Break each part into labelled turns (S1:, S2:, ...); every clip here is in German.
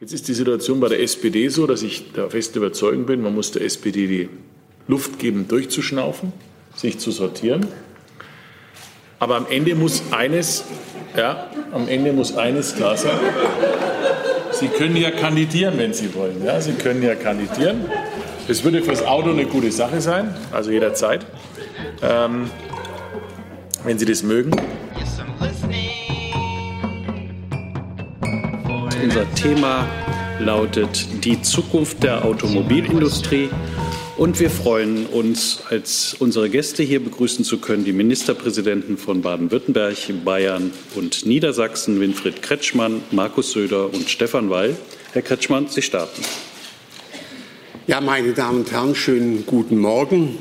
S1: Jetzt ist die Situation bei der SPD so, dass ich der festen Überzeugung bin, man muss der SPD die Luft geben, durchzuschnaufen, sich zu sortieren. Aber am Ende muss eines, ja, am Ende muss eines klar sein. Sie können ja kandidieren, wenn Sie wollen. Ja, Sie können ja kandidieren. Das würde fürs Auto eine gute Sache sein, also jederzeit, ähm, wenn Sie das mögen.
S2: Unser Thema lautet die Zukunft der Automobilindustrie. Und wir freuen uns, als unsere Gäste hier begrüßen zu können, die Ministerpräsidenten von Baden-Württemberg, Bayern und Niedersachsen, Winfried Kretschmann, Markus Söder und Stefan Weil. Herr Kretschmann, Sie starten.
S3: Ja, meine Damen und Herren, schönen guten Morgen.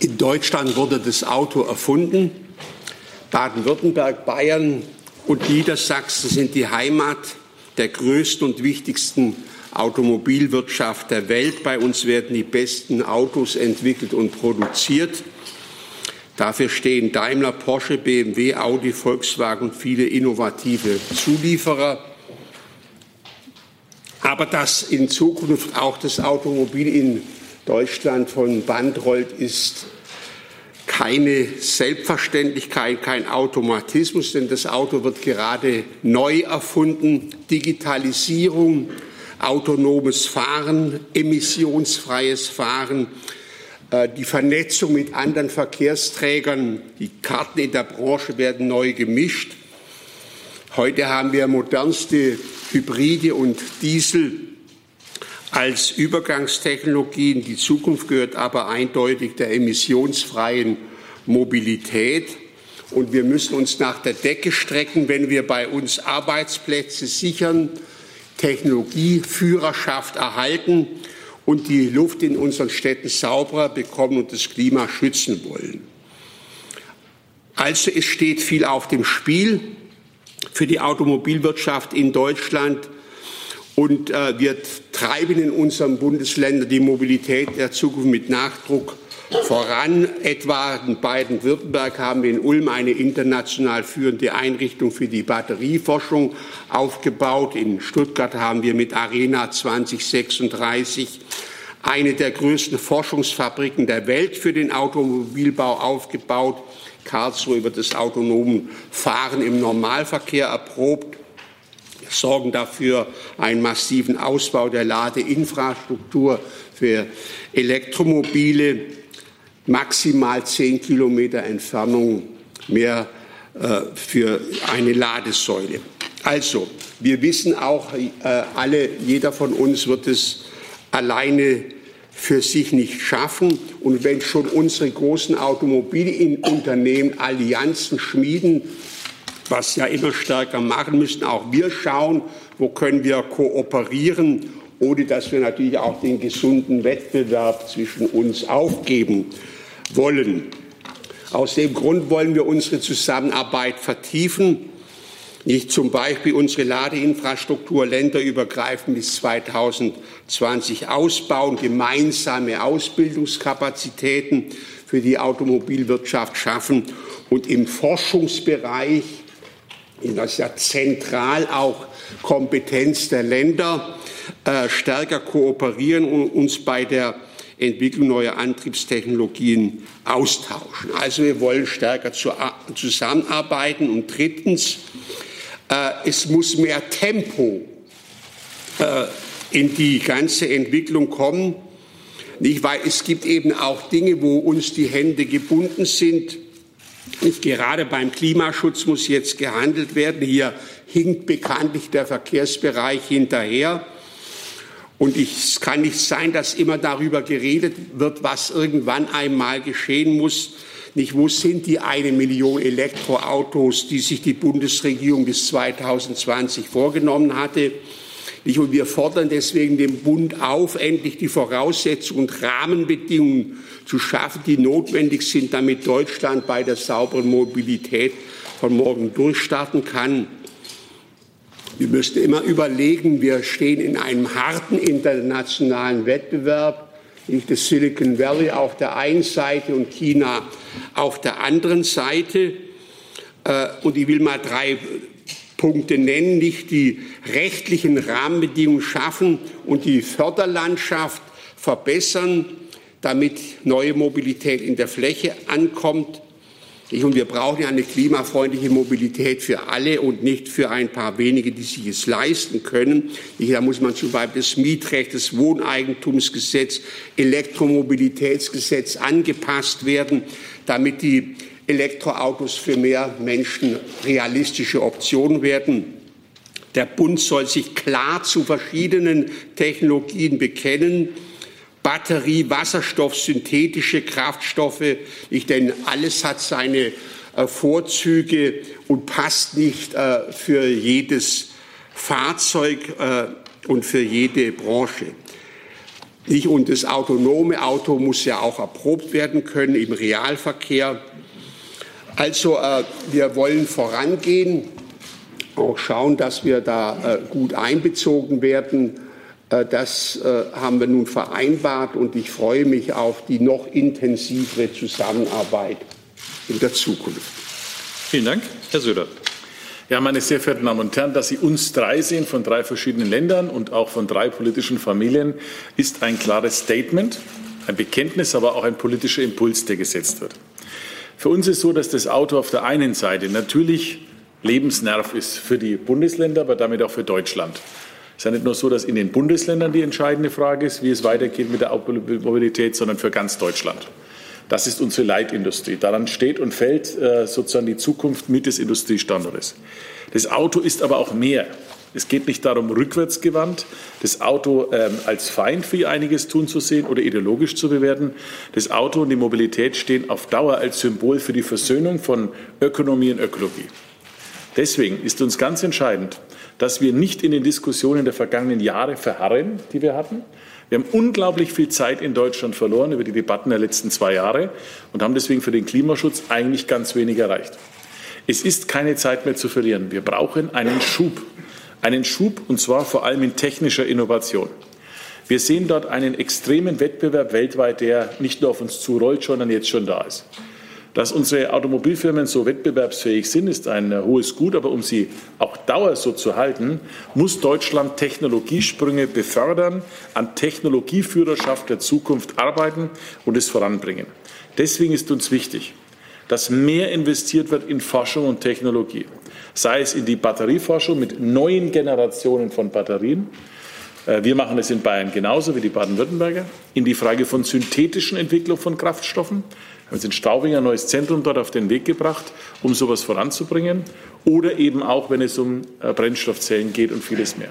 S3: In Deutschland wurde das Auto erfunden. Baden-Württemberg, Bayern und Niedersachsen sind die Heimat der größten und wichtigsten Automobilwirtschaft der Welt. Bei uns werden die besten Autos entwickelt und produziert. Dafür stehen Daimler, Porsche, BMW, Audi, Volkswagen und viele innovative Zulieferer. Aber dass in Zukunft auch das Automobil in Deutschland von Band rollt, ist keine Selbstverständlichkeit, kein Automatismus, denn das Auto wird gerade neu erfunden. Digitalisierung, autonomes Fahren, emissionsfreies Fahren, äh, die Vernetzung mit anderen Verkehrsträgern, die Karten in der Branche werden neu gemischt. Heute haben wir modernste Hybride und Diesel als Übergangstechnologien. Die Zukunft gehört aber eindeutig der emissionsfreien Mobilität. Und wir müssen uns nach der Decke strecken, wenn wir bei uns Arbeitsplätze sichern, Technologieführerschaft erhalten und die Luft in unseren Städten sauberer bekommen und das Klima schützen wollen. Also es steht viel auf dem Spiel für die Automobilwirtschaft in Deutschland. Und äh, wir treiben in unseren Bundesländern die Mobilität der Zukunft mit Nachdruck voran. Etwa in Baden-Württemberg haben wir in Ulm eine international führende Einrichtung für die Batterieforschung aufgebaut. In Stuttgart haben wir mit Arena 2036 eine der größten Forschungsfabriken der Welt für den Automobilbau aufgebaut. Karlsruhe wird das autonome Fahren im Normalverkehr erprobt sorgen dafür einen massiven Ausbau der Ladeinfrastruktur für Elektromobile, maximal zehn Kilometer Entfernung mehr äh, für eine Ladesäule. Also, wir wissen auch, äh, alle, jeder von uns wird es alleine für sich nicht schaffen. Und wenn schon unsere großen Automobilunternehmen Allianzen schmieden, was ja immer stärker machen müssen. Auch wir schauen, wo können wir kooperieren, ohne dass wir natürlich auch den gesunden Wettbewerb zwischen uns aufgeben wollen. Aus dem Grund wollen wir unsere Zusammenarbeit vertiefen, nicht zum Beispiel unsere Ladeinfrastruktur länderübergreifend bis 2020 ausbauen, gemeinsame Ausbildungskapazitäten für die Automobilwirtschaft schaffen und im Forschungsbereich das ist ja zentral auch Kompetenz der Länder, äh, stärker kooperieren und uns bei der Entwicklung neuer Antriebstechnologien austauschen. Also wir wollen stärker zusammenarbeiten. Und drittens, äh, es muss mehr Tempo äh, in die ganze Entwicklung kommen. Nicht, weil es gibt eben auch Dinge, wo uns die Hände gebunden sind nicht gerade beim Klimaschutz muss jetzt gehandelt werden. Hier hinkt bekanntlich der Verkehrsbereich hinterher. Und es kann nicht sein, dass immer darüber geredet wird, was irgendwann einmal geschehen muss. Nicht, wo sind die eine Million Elektroautos, die sich die Bundesregierung bis 2020 vorgenommen hatte? Und wir fordern deswegen den Bund auf, endlich die Voraussetzungen und Rahmenbedingungen zu schaffen, die notwendig sind, damit Deutschland bei der sauberen Mobilität von morgen durchstarten kann. Wir müssen immer überlegen, wir stehen in einem harten internationalen Wettbewerb. Nicht das Silicon Valley auf der einen Seite und China auf der anderen Seite. Äh, und ich will mal drei Punkte nennen, nicht die rechtlichen Rahmenbedingungen schaffen und die Förderlandschaft verbessern, damit neue Mobilität in der Fläche ankommt. Und wir brauchen ja eine klimafreundliche Mobilität für alle und nicht für ein paar wenige, die sich es leisten können. Da muss man zum Beispiel das Mietrecht, das Wohneigentumsgesetz, Elektromobilitätsgesetz angepasst werden, damit die Elektroautos für mehr Menschen realistische Optionen werden. Der Bund soll sich klar zu verschiedenen Technologien bekennen. Batterie, Wasserstoff, synthetische Kraftstoffe. Ich denke, alles hat seine äh, Vorzüge und passt nicht äh, für jedes Fahrzeug äh, und für jede Branche. Und das autonome Auto muss ja auch erprobt werden können im Realverkehr. Also wir wollen vorangehen, auch schauen, dass wir da gut einbezogen werden äh, das äh, haben wir nun vereinbart und ich freue mich auf die noch intensivere Zusammenarbeit in der Zukunft.
S2: Vielen Dank, Herr Söder.
S1: Ja, meine sehr verehrten Damen und Herren, dass Sie uns drei sehen von drei verschiedenen Ländern und auch von drei politischen Familien, ist ein klares Statement, ein Bekenntnis, aber auch ein politischer Impuls, der gesetzt wird. Für uns ist so, dass das Auto auf der einen Seite natürlich Lebensnerv ist für die Bundesländer, aber damit auch für Deutschland. Es ist ja nicht nur so, dass in den Bundesländern die entscheidende Frage ist, wie es weitergeht mit der Mobilität, sondern für ganz Deutschland. Das ist unsere Leitindustrie. Daran steht und fällt äh, sozusagen die Zukunft mit des Industriestandortes. Das Auto ist aber auch mehr. Es geht nicht darum, rückwärtsgewandt das Auto ähm, als Feind für einiges tun zu sehen oder ideologisch zu bewerten. Das Auto und die Mobilität stehen auf Dauer als Symbol für die Versöhnung von Ökonomie und Ökologie. Deswegen ist uns ganz entscheidend, dass wir nicht in den Diskussionen der vergangenen Jahre verharren, die wir hatten. Wir haben unglaublich viel Zeit in Deutschland verloren über die Debatten der letzten zwei Jahre und haben deswegen für den Klimaschutz eigentlich ganz wenig erreicht. Es ist keine Zeit mehr zu verlieren. Wir brauchen einen Schub. Einen Schub, und zwar vor allem in technischer Innovation. Wir sehen dort einen extremen Wettbewerb weltweit, der nicht nur auf uns zurollt, sondern jetzt schon da ist. Dass unsere Automobilfirmen so wettbewerbsfähig sind, ist ein äh, hohes Gut, aber um sie auch Dauer so zu halten, muss Deutschland Technologiesprünge befördern, an Technologieführerschaft der Zukunft arbeiten und es voranbringen. Deswegen ist uns wichtig, dass mehr investiert wird in Forschung und Technologie, sei es in die Batterieforschung mit neuen Generationen von Batterien, äh, wir machen es in Bayern genauso wie die Baden-Württemberger. In die Frage von synthetischen Entwicklung von Kraftstoffen haben jetzt in Straubing ein neues Zentrum dort auf den Weg gebracht, um sowas voranzubringen. Oder eben auch, wenn es um äh, Brennstoffzellen geht und vieles mehr.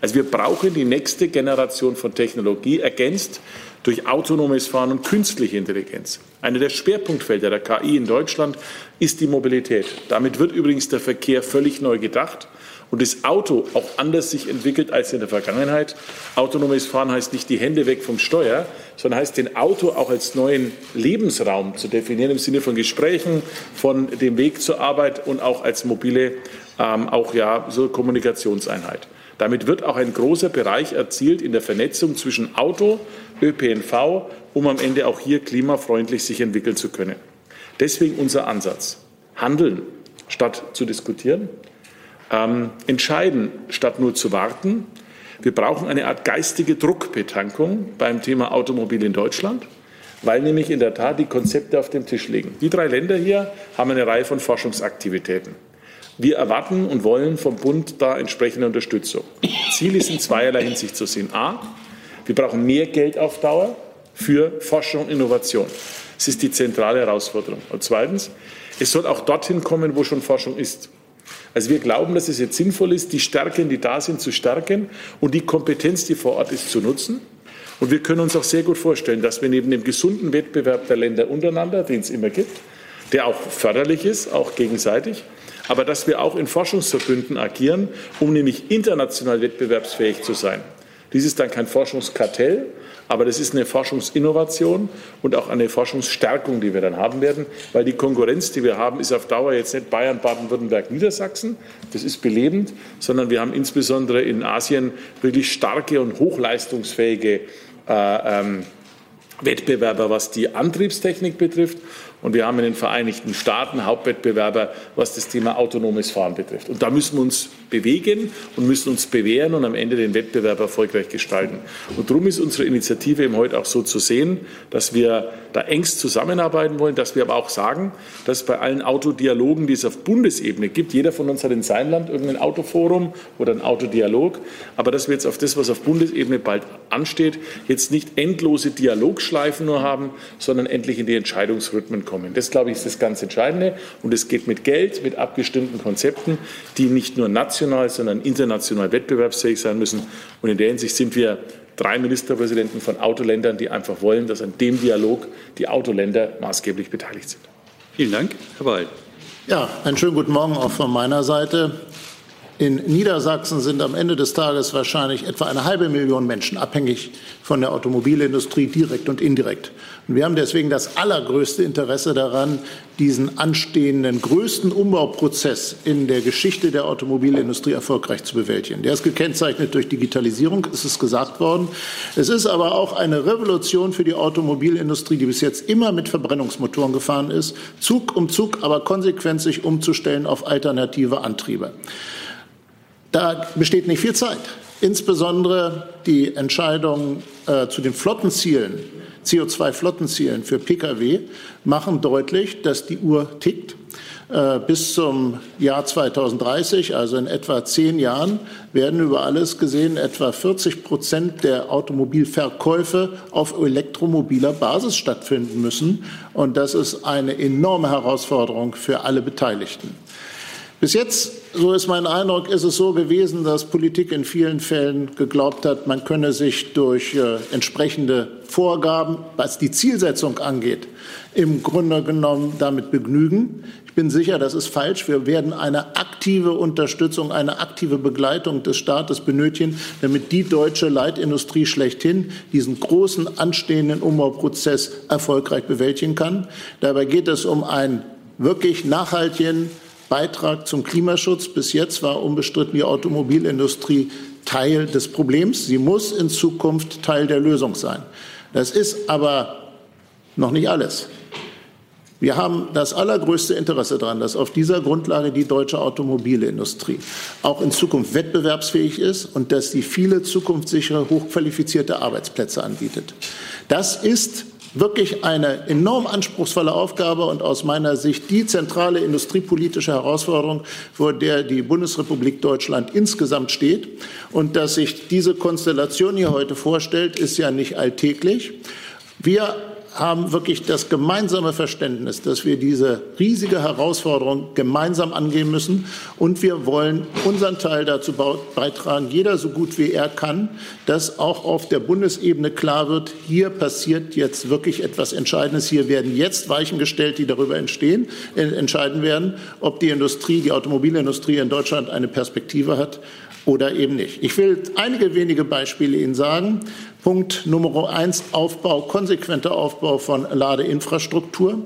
S1: Also wir brauchen die nächste Generation von Technologie, ergänzt durch autonomes Fahren und künstliche Intelligenz. Eine der Schwerpunktfelder der KI in Deutschland ist die Mobilität. Damit wird übrigens der Verkehr völlig neu gedacht und das Auto auch anders sich entwickelt als in der Vergangenheit. Autonomes Fahren heißt nicht die Hände weg vom Steuer, sondern heißt den Auto auch als neuen Lebensraum zu definieren im Sinne von Gesprächen, von dem Weg zur Arbeit und auch als mobile ähm, auch ja so Kommunikationseinheit. Damit wird auch ein großer Bereich erzielt in der Vernetzung zwischen Auto, ÖPNV, um am Ende auch hier klimafreundlich sich entwickeln zu können. Deswegen unser Ansatz. Handeln statt zu diskutieren, ähm, entscheiden, statt nur zu warten. Wir brauchen eine Art geistige Druckbetankung beim Thema Automobil in Deutschland, weil nämlich in der Tat die Konzepte auf dem Tisch liegen. Die drei Länder hier haben eine Reihe von Forschungsaktivitäten. Wir erwarten und wollen vom Bund da entsprechende Unterstützung. Ziel ist in zweierlei Hinsicht zu sehen. A, wir brauchen mehr Geld auf Dauer für Forschung und Innovation. Das ist die zentrale Herausforderung. Und zweitens, es soll auch dorthin kommen, wo schon Forschung ist. Also wir glauben, dass es jetzt sinnvoll ist, die Stärken, die da sind, zu stärken und die Kompetenz, die vor Ort ist, zu nutzen. Und wir können uns auch sehr gut vorstellen, dass wir neben dem gesunden Wettbewerb der Länder untereinander, den es immer gibt, der auch förderlich ist, auch gegenseitig, aber dass wir auch in Forschungsverbünden agieren, um nämlich international wettbewerbsfähig zu sein. Dies ist dann kein Forschungskartell, aber das ist eine Forschungsinnovation und auch eine Forschungsstärkung, die wir dann haben werden, weil die Konkurrenz, die wir haben, ist auf Dauer jetzt nicht Bayern, Baden-Württemberg, Niedersachsen. Das ist belebend, sondern wir haben insbesondere in Asien wirklich starke und hochleistungsfähige äh, ähm, Wettbewerber, was die Antriebstechnik betrifft Und wir haben in den Vereinigten Staaten Hauptwettbewerber, was das Thema autonomes Fahren betrifft. Und da müssen wir uns bewegen und müssen uns bewähren und am Ende den Wettbewerb erfolgreich gestalten. Und darum ist unsere Initiative eben heute auch so zu sehen, dass wir da engst zusammenarbeiten wollen, dass wir aber auch sagen, dass bei allen Autodialogen, die es auf Bundesebene gibt, jeder von uns hat in seinem Land irgendein Autoforum oder ein Autodialog, aber dass wir jetzt auf das, was auf Bundesebene bald ansteht, jetzt nicht endlose Dialogschleifen nur haben, sondern endlich in die Entscheidungsrhythmen kommen. Das, glaube ich, ist das ganz Entscheidende. Und es geht mit Geld, mit abgestimmten Konzepten, die nicht nur national, sondern international wettbewerbsfähig sein müssen. Und in der Hinsicht sind wir drei Ministerpräsidenten von Autoländern, die einfach wollen, dass an dem Dialog die Autoländer maßgeblich beteiligt sind.
S2: Vielen Dank, Herr Weil.
S4: Ja, einen schönen guten Morgen auch von meiner Seite. In Niedersachsen sind am Ende des Tages wahrscheinlich etwa eine halbe Million Menschen abhängig von der Automobilindustrie, direkt und indirekt. Und wir haben deswegen das allergrößte Interesse daran, diesen anstehenden größten Umbauprozess in der Geschichte der Automobilindustrie erfolgreich zu bewältigen. Der ist gekennzeichnet durch Digitalisierung, ist es gesagt worden. Es ist aber auch eine Revolution für die Automobilindustrie, die bis jetzt immer mit Verbrennungsmotoren gefahren ist, Zug um Zug aber konsequent sich umzustellen auf alternative Antriebe. Da besteht nicht viel Zeit. Insbesondere die Entscheidungen äh, zu den Flottenzielen, CO2-Flottenzielen für Pkw machen deutlich, dass die Uhr tickt. Äh, bis zum Jahr 2030, also in etwa zehn Jahren, werden über alles gesehen etwa 40 Prozent der Automobilverkäufe auf elektromobiler Basis stattfinden müssen. Und das ist eine enorme Herausforderung für alle Beteiligten. Bis jetzt, so ist mein Eindruck, ist es so gewesen, dass Politik in vielen Fällen geglaubt hat, man könne sich durch äh, entsprechende Vorgaben, was die Zielsetzung angeht, im Grunde genommen damit begnügen. Ich bin sicher, das ist falsch. Wir werden eine aktive Unterstützung, eine aktive Begleitung des Staates benötigen, damit die deutsche Leitindustrie schlechthin diesen großen anstehenden Umbauprozess erfolgreich bewältigen kann. Dabei geht es um einen wirklich nachhaltigen, Beitrag zum Klimaschutz. Bis jetzt war unbestritten die Automobilindustrie Teil des Problems. Sie muss in Zukunft Teil der Lösung sein. Das ist aber noch nicht alles. Wir haben das allergrößte Interesse daran, dass auf dieser Grundlage die deutsche Automobilindustrie auch in Zukunft wettbewerbsfähig ist und dass sie viele zukunftssichere, hochqualifizierte Arbeitsplätze anbietet. Das ist wirklich eine enorm anspruchsvolle Aufgabe und aus meiner Sicht die zentrale industriepolitische Herausforderung, vor der die Bundesrepublik Deutschland insgesamt steht. Und dass sich diese Konstellation hier heute vorstellt, ist ja nicht alltäglich. Wir haben wirklich das gemeinsame Verständnis, dass wir diese riesige Herausforderung gemeinsam angehen müssen. Und wir wollen unseren Teil dazu beitragen, jeder so gut wie er kann, dass auch auf der Bundesebene klar wird, hier passiert jetzt wirklich etwas Entscheidendes. Hier werden jetzt Weichen gestellt, die darüber entstehen, äh, entscheiden werden, ob die Industrie, die Automobilindustrie in Deutschland eine Perspektive hat oder eben nicht. Ich will einige wenige Beispiele Ihnen sagen. Punkt Nummer eins, Aufbau, konsequenter Aufbau von Ladeinfrastruktur.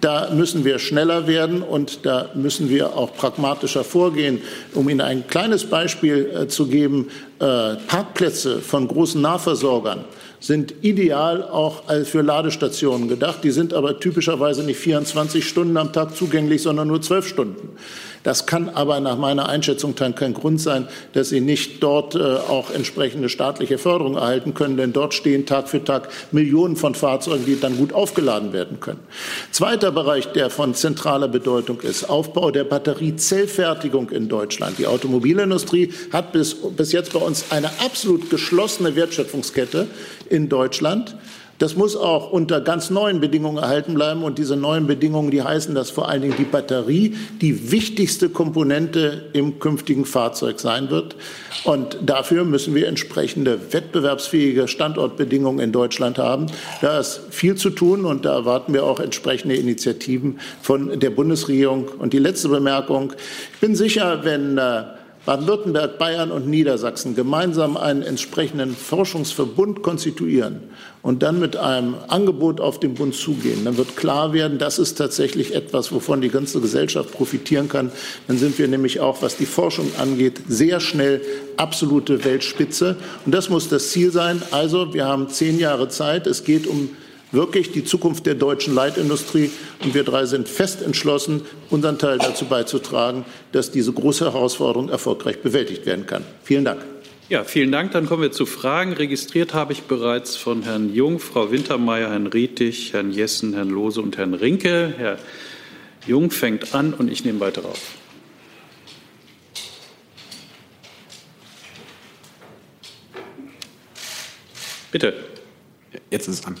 S4: Da müssen wir schneller werden und da müssen wir auch pragmatischer vorgehen. Um Ihnen ein kleines Beispiel äh, zu geben, äh, Parkplätze von großen Nahversorgern sind ideal auch für Ladestationen gedacht. Die sind aber typischerweise nicht 24 Stunden am Tag zugänglich, sondern nur 12 Stunden. Das kann aber nach meiner Einschätzung dann kein Grund sein, dass Sie nicht dort äh, auch entsprechende staatliche Förderung erhalten können, denn dort stehen Tag für Tag Millionen von Fahrzeugen, die dann gut aufgeladen werden können. Zweiter Bereich, der von zentraler Bedeutung ist, Aufbau der Batteriezellfertigung in Deutschland. Die Automobilindustrie hat bis, bis jetzt bei uns eine absolut geschlossene Wertschöpfungskette in Deutschland. Das muss auch unter ganz neuen Bedingungen erhalten bleiben. Und diese neuen Bedingungen, die heißen, dass vor allen Dingen die Batterie die wichtigste Komponente im künftigen Fahrzeug sein wird. Und dafür müssen wir entsprechende wettbewerbsfähige Standortbedingungen in Deutschland haben. Da ist viel zu tun und da erwarten wir auch entsprechende Initiativen von der Bundesregierung. Und die letzte Bemerkung. Ich bin sicher, wenn äh, Baden-Württemberg, Bayern und Niedersachsen gemeinsam einen entsprechenden Forschungsverbund konstituieren und dann mit einem Angebot auf den Bund zugehen, dann wird klar werden, das ist tatsächlich etwas, wovon die ganze Gesellschaft profitieren kann. Dann sind wir nämlich auch, was die Forschung angeht, sehr schnell absolute Weltspitze. Und das muss das Ziel sein. Also, wir haben zehn Jahre Zeit. Es geht um wirklich die Zukunft der deutschen Leitindustrie. Und wir drei sind fest entschlossen, unseren Teil dazu beizutragen, dass diese große Herausforderung erfolgreich bewältigt werden kann. Vielen Dank.
S2: Ja, vielen Dank. Dann kommen wir zu Fragen. Registriert habe ich bereits von Herrn Jung, Frau Wintermeyer, Herrn Rietig, Herrn Jessen, Herrn Lose und Herrn Rinke. Herr Jung fängt an und ich nehme weiter auf. Bitte.
S5: Jetzt ist es an.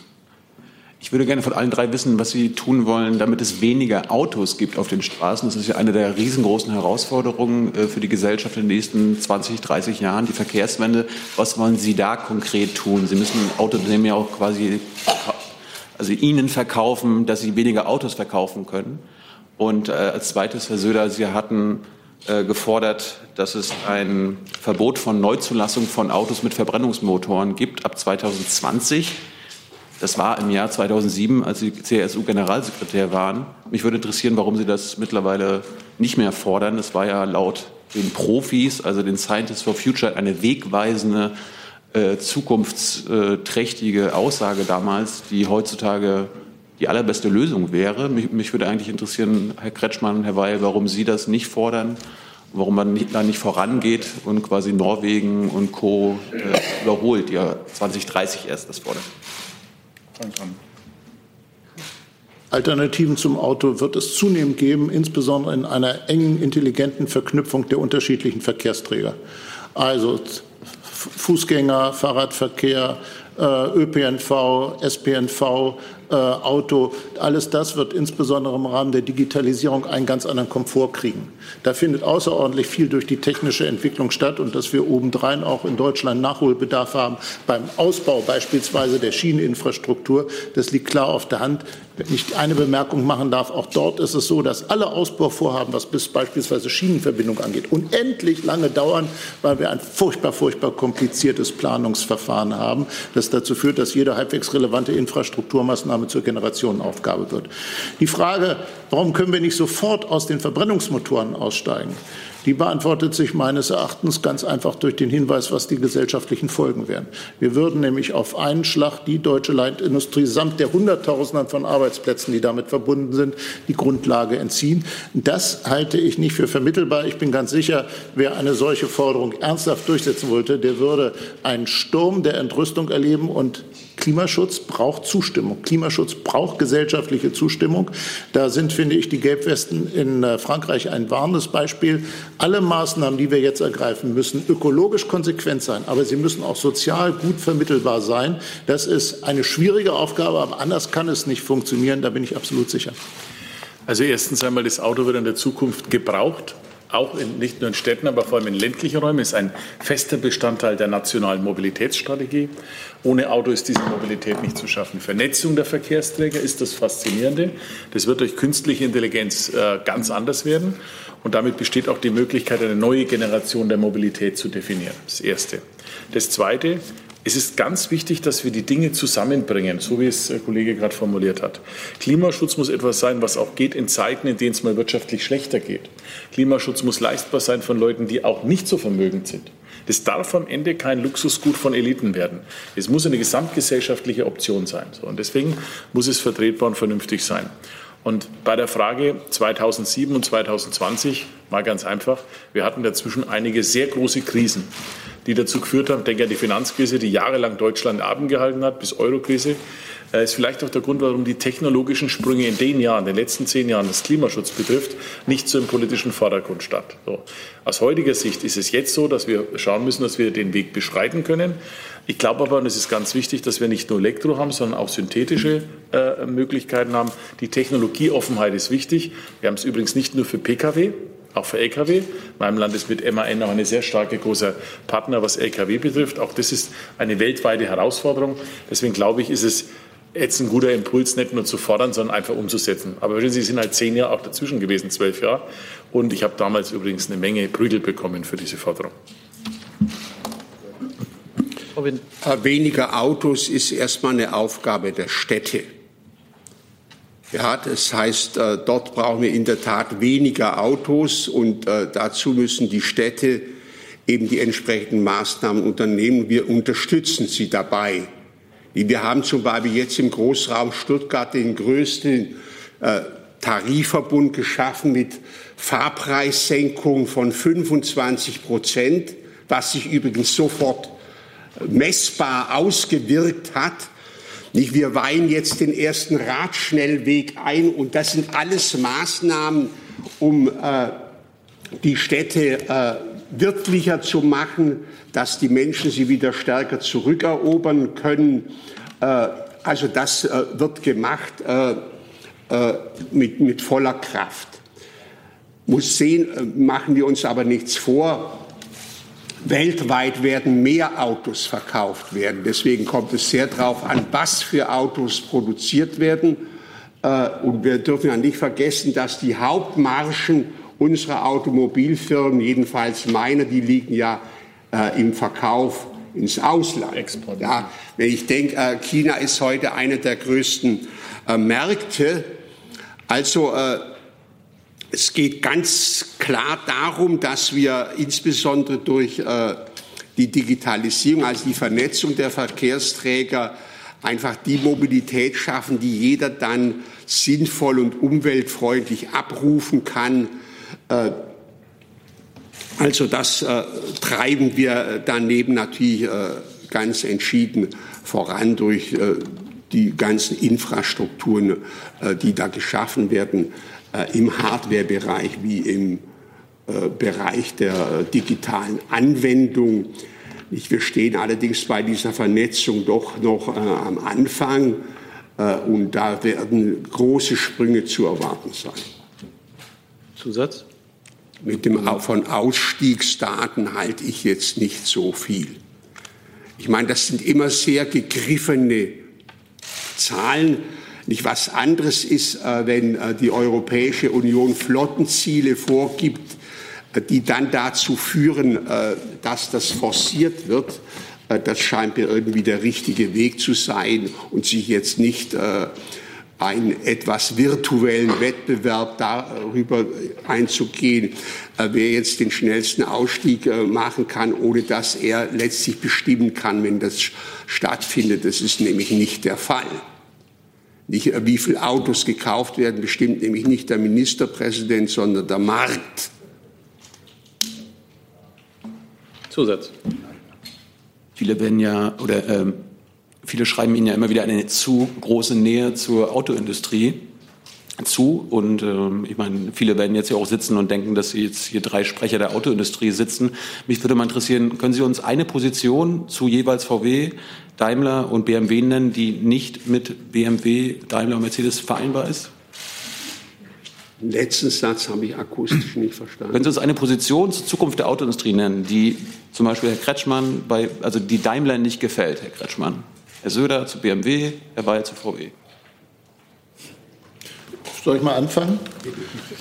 S5: Ich würde gerne von allen drei wissen, was Sie tun wollen, damit es weniger Autos gibt auf den Straßen. Das ist ja eine der riesengroßen Herausforderungen äh, für die Gesellschaft in den nächsten 20, 30 Jahren, die Verkehrswende. Was wollen Sie da konkret tun? Sie müssen Autounternehmen ja auch quasi, also Ihnen verkaufen, dass Sie weniger Autos verkaufen können. Und äh, als zweites, Herr Söder, Sie hatten äh, gefordert, dass es ein Verbot von Neuzulassung von Autos mit Verbrennungsmotoren gibt ab 2020. Das war im Jahr 2007, als Sie CSU-Generalsekretär waren. Mich würde interessieren, warum Sie das mittlerweile nicht mehr fordern. Es war ja laut den Profis, also den Scientists for Future, eine wegweisende, äh, zukunftsträchtige Aussage damals, die heutzutage die allerbeste Lösung wäre. Mich, mich würde eigentlich interessieren, Herr Kretschmann, Herr Weil, warum Sie das nicht fordern, warum man nicht, da nicht vorangeht und quasi Norwegen und Co. Äh, überholt, die ja 2030 erst das fordern.
S4: Alternativen zum Auto wird es zunehmend geben, insbesondere in einer engen, intelligenten Verknüpfung der unterschiedlichen Verkehrsträger. Also Fußgänger, Fahrradverkehr, äh, ÖPNV, SPNV, Auto, alles das wird insbesondere im Rahmen der Digitalisierung einen ganz anderen Komfort kriegen. Da findet außerordentlich viel durch die technische Entwicklung statt und dass wir obendrein auch in Deutschland Nachholbedarf haben beim Ausbau beispielsweise der Schieneninfrastruktur, das liegt klar auf der Hand. Wenn ich eine Bemerkung machen darf, auch dort ist es so, dass alle Ausbauvorhaben, was bis beispielsweise Schienenverbindung angeht, unendlich lange dauern, weil wir ein furchtbar, furchtbar kompliziertes Planungsverfahren haben, das dazu führt, dass jede halbwegs relevante Infrastrukturmaßnahme zur Generationenaufgabe wird. Die Frage, warum können wir nicht sofort aus den Verbrennungsmotoren aussteigen? Die beantwortet sich meines Erachtens ganz einfach durch den Hinweis, was die gesellschaftlichen Folgen wären. Wir würden nämlich auf einen Schlag die deutsche Leitindustrie samt der Hunderttausenden von Arbeitsplätzen, die damit verbunden sind, die Grundlage entziehen. Das halte ich nicht für vermittelbar. Ich bin ganz sicher, wer eine solche Forderung ernsthaft durchsetzen wollte, der würde einen Sturm der Entrüstung erleben und Klimaschutz braucht Zustimmung. Klimaschutz braucht gesellschaftliche Zustimmung. Da sind, finde ich, die Gelbwesten in äh, Frankreich ein warnendes Beispiel. Alle Maßnahmen, die wir jetzt ergreifen, müssen ökologisch konsequent sein, aber sie müssen auch sozial gut vermittelbar sein. Das ist eine schwierige Aufgabe, aber anders kann es nicht funktionieren. Da bin ich absolut sicher.
S1: Also erstens einmal, das Auto wird in der Zukunft gebraucht auch in, nicht nur in Städten, aber vor allem in ländlichen Räumen, ist ein fester Bestandteil der nationalen Mobilitätsstrategie. Ohne Auto ist diese Mobilität nicht zu schaffen. Vernetzung der Verkehrsträger ist das Faszinierende. Das wird durch künstliche Intelligenz äh, ganz anders werden. Und damit besteht auch die Möglichkeit, eine neue Generation der Mobilität zu definieren. Das Erste. Das Zweite, es ist ganz wichtig, dass wir die Dinge zusammenbringen, so wie es der Kollege gerade formuliert hat. Klimaschutz muss etwas sein, was auch geht in Zeiten, in denen es mal wirtschaftlich schlechter geht. Klimaschutz muss leistbar sein von Leuten, die auch nicht so vermögend sind. Das darf am Ende kein Luxusgut von Eliten werden. Es muss eine gesamtgesellschaftliche Option sein. und deswegen muss es vertretbar und vernünftig sein. Und bei der Frage 2007 und 2020 mal ganz einfach, wir hatten dazwischen einige sehr große Krisen die dazu geführt haben, denke an die Finanzkrise, die jahrelang Deutschland abgehalten hat, bis Eurokrise, ist vielleicht auch der Grund, warum die technologischen Sprünge in den Jahren, den letzten zehn Jahren, das Klimaschutz betrifft, nicht so im politischen Vordergrund statt. So. Aus heutiger Sicht ist es jetzt so, dass wir schauen müssen, dass wir den Weg beschreiten können. Ich glaube aber, und es ist ganz wichtig, dass wir nicht nur Elektro haben, sondern auch synthetische äh, Möglichkeiten haben. Die Technologieoffenheit ist wichtig. Wir haben es übrigens nicht nur für Pkw, auch für Lkw. In meinem Land ist mit MAN auch eine sehr starke großer Partner, was Lkw betrifft. Auch das ist eine weltweite Herausforderung. Deswegen glaube ich, ist es jetzt ein guter Impuls, nicht nur zu fordern, sondern einfach umzusetzen. Aber Sie sind halt zehn Jahre auch dazwischen gewesen, zwölf Jahre. Und ich habe damals übrigens eine Menge Prügel bekommen für diese Forderung.
S3: Weniger Autos ist erstmal eine Aufgabe der Städte. Ja, das heißt, äh, dort brauchen wir in der Tat weniger Autos und äh, dazu müssen die Städte eben die entsprechenden Maßnahmen unternehmen. Wir unterstützen sie dabei. Wir haben zum Beispiel jetzt im Großraum Stuttgart den größten äh, Tarifverbund geschaffen mit Fahrpreissenkung von 25 Prozent, was sich übrigens sofort messbar ausgewirkt hat. Nicht, wir weihen jetzt den ersten Radschnellweg ein und das sind alles Maßnahmen, um äh, die Städte äh, wirklicher zu machen, dass die Menschen sie wieder stärker zurückerobern können. Äh, also das äh, wird gemacht äh, mit, mit voller Kraft. Muss sehen, machen wir uns aber nichts vor. Weltweit werden mehr Autos verkauft werden. Deswegen kommt es sehr darauf an, was für Autos produziert werden. Und wir dürfen ja nicht vergessen, dass die Hauptmargen unserer Automobilfirmen, jedenfalls meiner, die liegen ja äh, im Verkauf ins Ausland. Export. Ja, wenn ich denke, äh, China ist heute einer der größten Märkte. Also es geht ganz klar darum, dass wir insbesondere durch äh, die Digitalisierung, also die Vernetzung der Verkehrsträger, einfach die Mobilität schaffen, die jeder dann sinnvoll und umweltfreundlich abrufen kann. Äh, also das äh, treiben wir daneben natürlich äh, ganz entschieden voran durch äh, die ganzen Infrastrukturen, äh, die da geschaffen werden. Äh, im Hardware-Bereich wie im äh, Bereich der äh, digitalen Anwendung. Wir stehen allerdings bei dieser Vernetzung doch noch am Anfang und da werden große Sprünge zu erwarten sein.
S2: Zusatz?
S3: Mit dem von Ausstiegsdaten halte ich jetzt nicht so viel. Ich meine, das sind immer sehr gegriffene Zahlen. Nicht was anderes ist, äh, wenn äh, die Europäische Union Flottenziele vorgibt, äh, die dann dazu führen, dass das forciert wird. Das scheint mir irgendwie der richtige Weg zu sein und sich jetzt nicht einen etwas virtuellen Wettbewerb darüber einzugehen, wer jetzt den schnellsten Ausstieg machen kann, ohne dass er letztlich bestimmen kann, wenn das stattfindet. Das ist nämlich nicht der Fall. Nicht, äh, wie viele Autos gekauft werden, bestimmt nämlich nicht der Ministerpräsident, sondern der Markt.
S2: Zusatz.
S5: Viele werden ja oder äh, viele schreiben Ihnen ja immer wieder eine zu große Nähe zur Autoindustrie zu. Und ähm, ich meine, viele werden jetzt hier auch sitzen und denken, dass Sie jetzt hier drei Sprecher der Autoindustrie sitzen. Mich würde mal interessieren, können Sie uns eine Position zu jeweils VW, Daimler und BMW nennen, die nicht mit BMW, Daimler und Mercedes vereinbar ist?
S3: Den letzten Satz habe ich akustisch nicht verstanden.
S5: Können Sie uns eine Position zur Zukunft der Autoindustrie nennen, die zum Beispiel Herr Kretschmann bei, also die Daimler nicht gefällt, Herr Kretschmann? Herr Söder zu BMW, Herr Weil zu VW.
S4: Soll ich mal anfangen?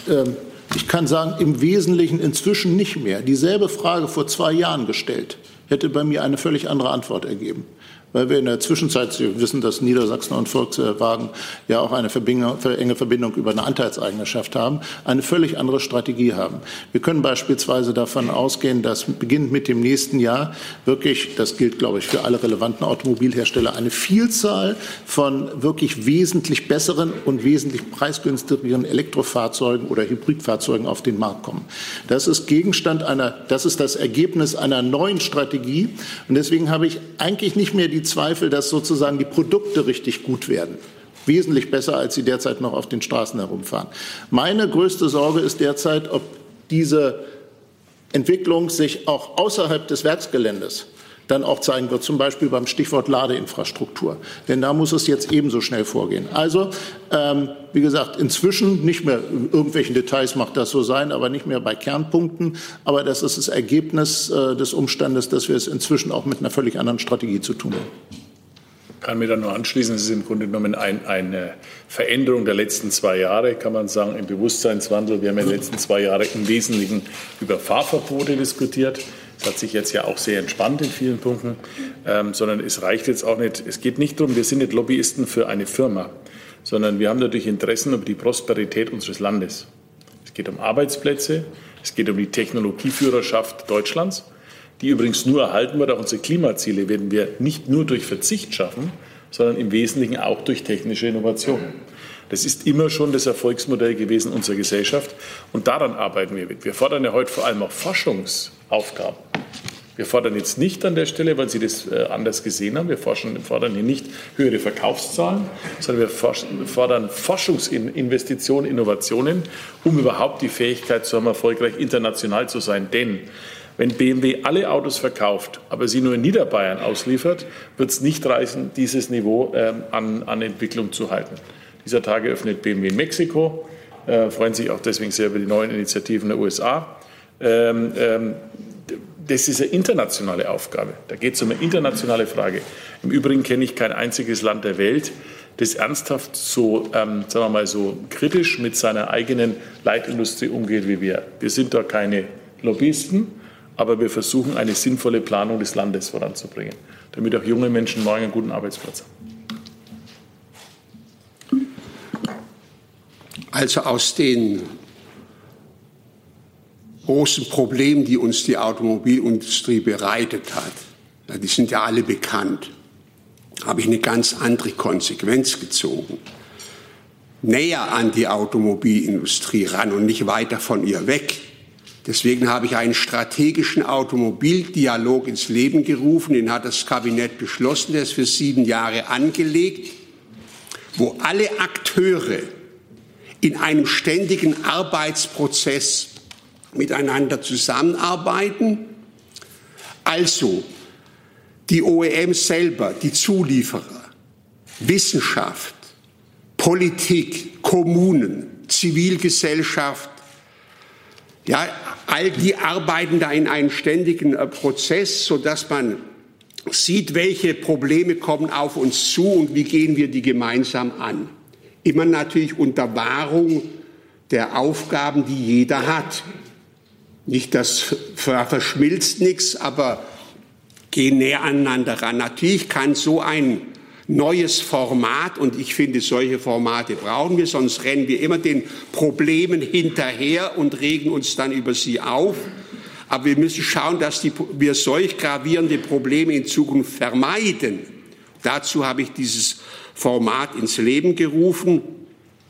S4: Ähm, ich kann sagen, im Wesentlichen inzwischen nicht mehr. Dieselbe Frage vor zwei Jahren gestellt, hätte bei mir eine völlig andere Antwort ergeben weil wir in der Zwischenzeit, Sie wissen, dass Niedersachsen und Volkswagen ja auch eine enge Verbindung über eine Anteilseignerschaft haben, eine völlig andere Strategie haben. Wir können beispielsweise davon ausgehen, dass beginnend mit dem nächsten Jahr wirklich, das gilt, glaube ich, für alle relevanten Automobilhersteller, eine Vielzahl von wirklich wesentlich besseren und wesentlich preisgünstigeren Elektrofahrzeugen oder Hybridfahrzeugen auf den Markt kommen. Das ist Gegenstand einer, das ist das Ergebnis einer neuen Strategie. Und deswegen habe ich eigentlich nicht mehr die die Zweifel, dass sozusagen die Produkte richtig gut werden. Wesentlich besser, als sie derzeit noch auf den Straßen herumfahren. Meine größte Sorge ist derzeit, ob diese Entwicklung sich auch außerhalb des Werksgeländes dann auch zeigen wird, zum Beispiel beim Stichwort Ladeinfrastruktur. Denn da muss es jetzt ebenso schnell vorgehen. Also, ähm, wie gesagt, inzwischen nicht mehr in irgendwelchen Details mag das so sein, aber nicht mehr bei Kernpunkten. Aber das ist das Ergebnis äh, des Umstandes, dass wir es inzwischen auch mit einer völlig anderen Strategie zu tun haben
S1: Ich kann mir da nur anschließen. Es ist im Grunde genommen ein, eine Veränderung der letzten zwei Jahre, kann man sagen, im Bewusstseinswandel. Wir haben in den letzten zwei Jahren im Wesentlichen über Fahrverbote diskutiert. Das hat sich jetzt ja auch sehr entspannt in vielen Punkten, ähm, sondern es reicht jetzt auch nicht, es geht nicht darum, wir sind nicht Lobbyisten für eine Firma, sondern wir haben natürlich Interessen über die Prosperität unseres Landes. Es geht um Arbeitsplätze, es geht um die Technologieführerschaft Deutschlands, die übrigens nur erhalten wird. Auch unsere Klimaziele werden wir nicht nur durch Verzicht schaffen, sondern im Wesentlichen auch durch technische Innovation. Das ist immer schon das Erfolgsmodell gewesen unserer Gesellschaft und daran arbeiten wir mit. Wir fordern ja heute vor allem auch Forschungsaufgaben. Wir fordern jetzt nicht an der Stelle, weil Sie das äh, anders gesehen haben, wir fordern hier nicht höhere Verkaufszahlen, sondern wir fordern Forschungsinvestitionen, Innovationen, um überhaupt die Fähigkeit zu haben, erfolgreich international zu sein. Denn wenn BMW alle Autos verkauft, aber sie nur in Niederbayern ausliefert, wird es nicht reichen, dieses Niveau ähm, an, an Entwicklung zu halten. Dieser Tage öffnet BMW in Mexiko, äh, freuen sich auch deswegen sehr über die neuen Initiativen der USA. Ähm, ähm, das ist eine internationale Aufgabe. Da geht es um eine internationale Frage. Im Übrigen kenne ich kein einziges Land der Welt, das ernsthaft so, ähm, sagen wir mal, so kritisch mit seiner eigenen Leitindustrie umgeht wie wir. Wir sind da keine Lobbyisten, aber wir versuchen eine sinnvolle Planung des Landes voranzubringen, damit auch junge Menschen morgen einen guten Arbeitsplatz haben.
S3: Also aus den großen Problemen, die uns die Automobilindustrie bereitet hat, die sind ja alle bekannt, habe ich eine ganz andere Konsequenz gezogen. Näher an die Automobilindustrie ran und nicht weiter von ihr weg. Deswegen habe ich einen strategischen Automobildialog ins Leben gerufen, den hat das Kabinett beschlossen, der ist für sieben Jahre angelegt, wo alle Akteure in einem ständigen Arbeitsprozess miteinander zusammenarbeiten. Also die OEM selber, die Zulieferer, Wissenschaft, Politik, Kommunen, Zivilgesellschaft, ja, all die arbeiten da in einem ständigen äh, Prozess, sodass man sieht, welche Probleme kommen auf uns zu und wie gehen wir die gemeinsam an. Immer natürlich unter Wahrung der Aufgaben, die jeder hat. Nicht, das verschmilzt nichts, aber gehen näher aneinander ran. Natürlich kann so ein neues Format, und ich finde, solche Formate brauchen wir, sonst rennen wir immer den Problemen hinterher und regen uns dann über sie auf. Aber wir müssen schauen, dass die, wir solch gravierende Probleme in Zukunft vermeiden. Dazu habe ich dieses Format ins Leben gerufen.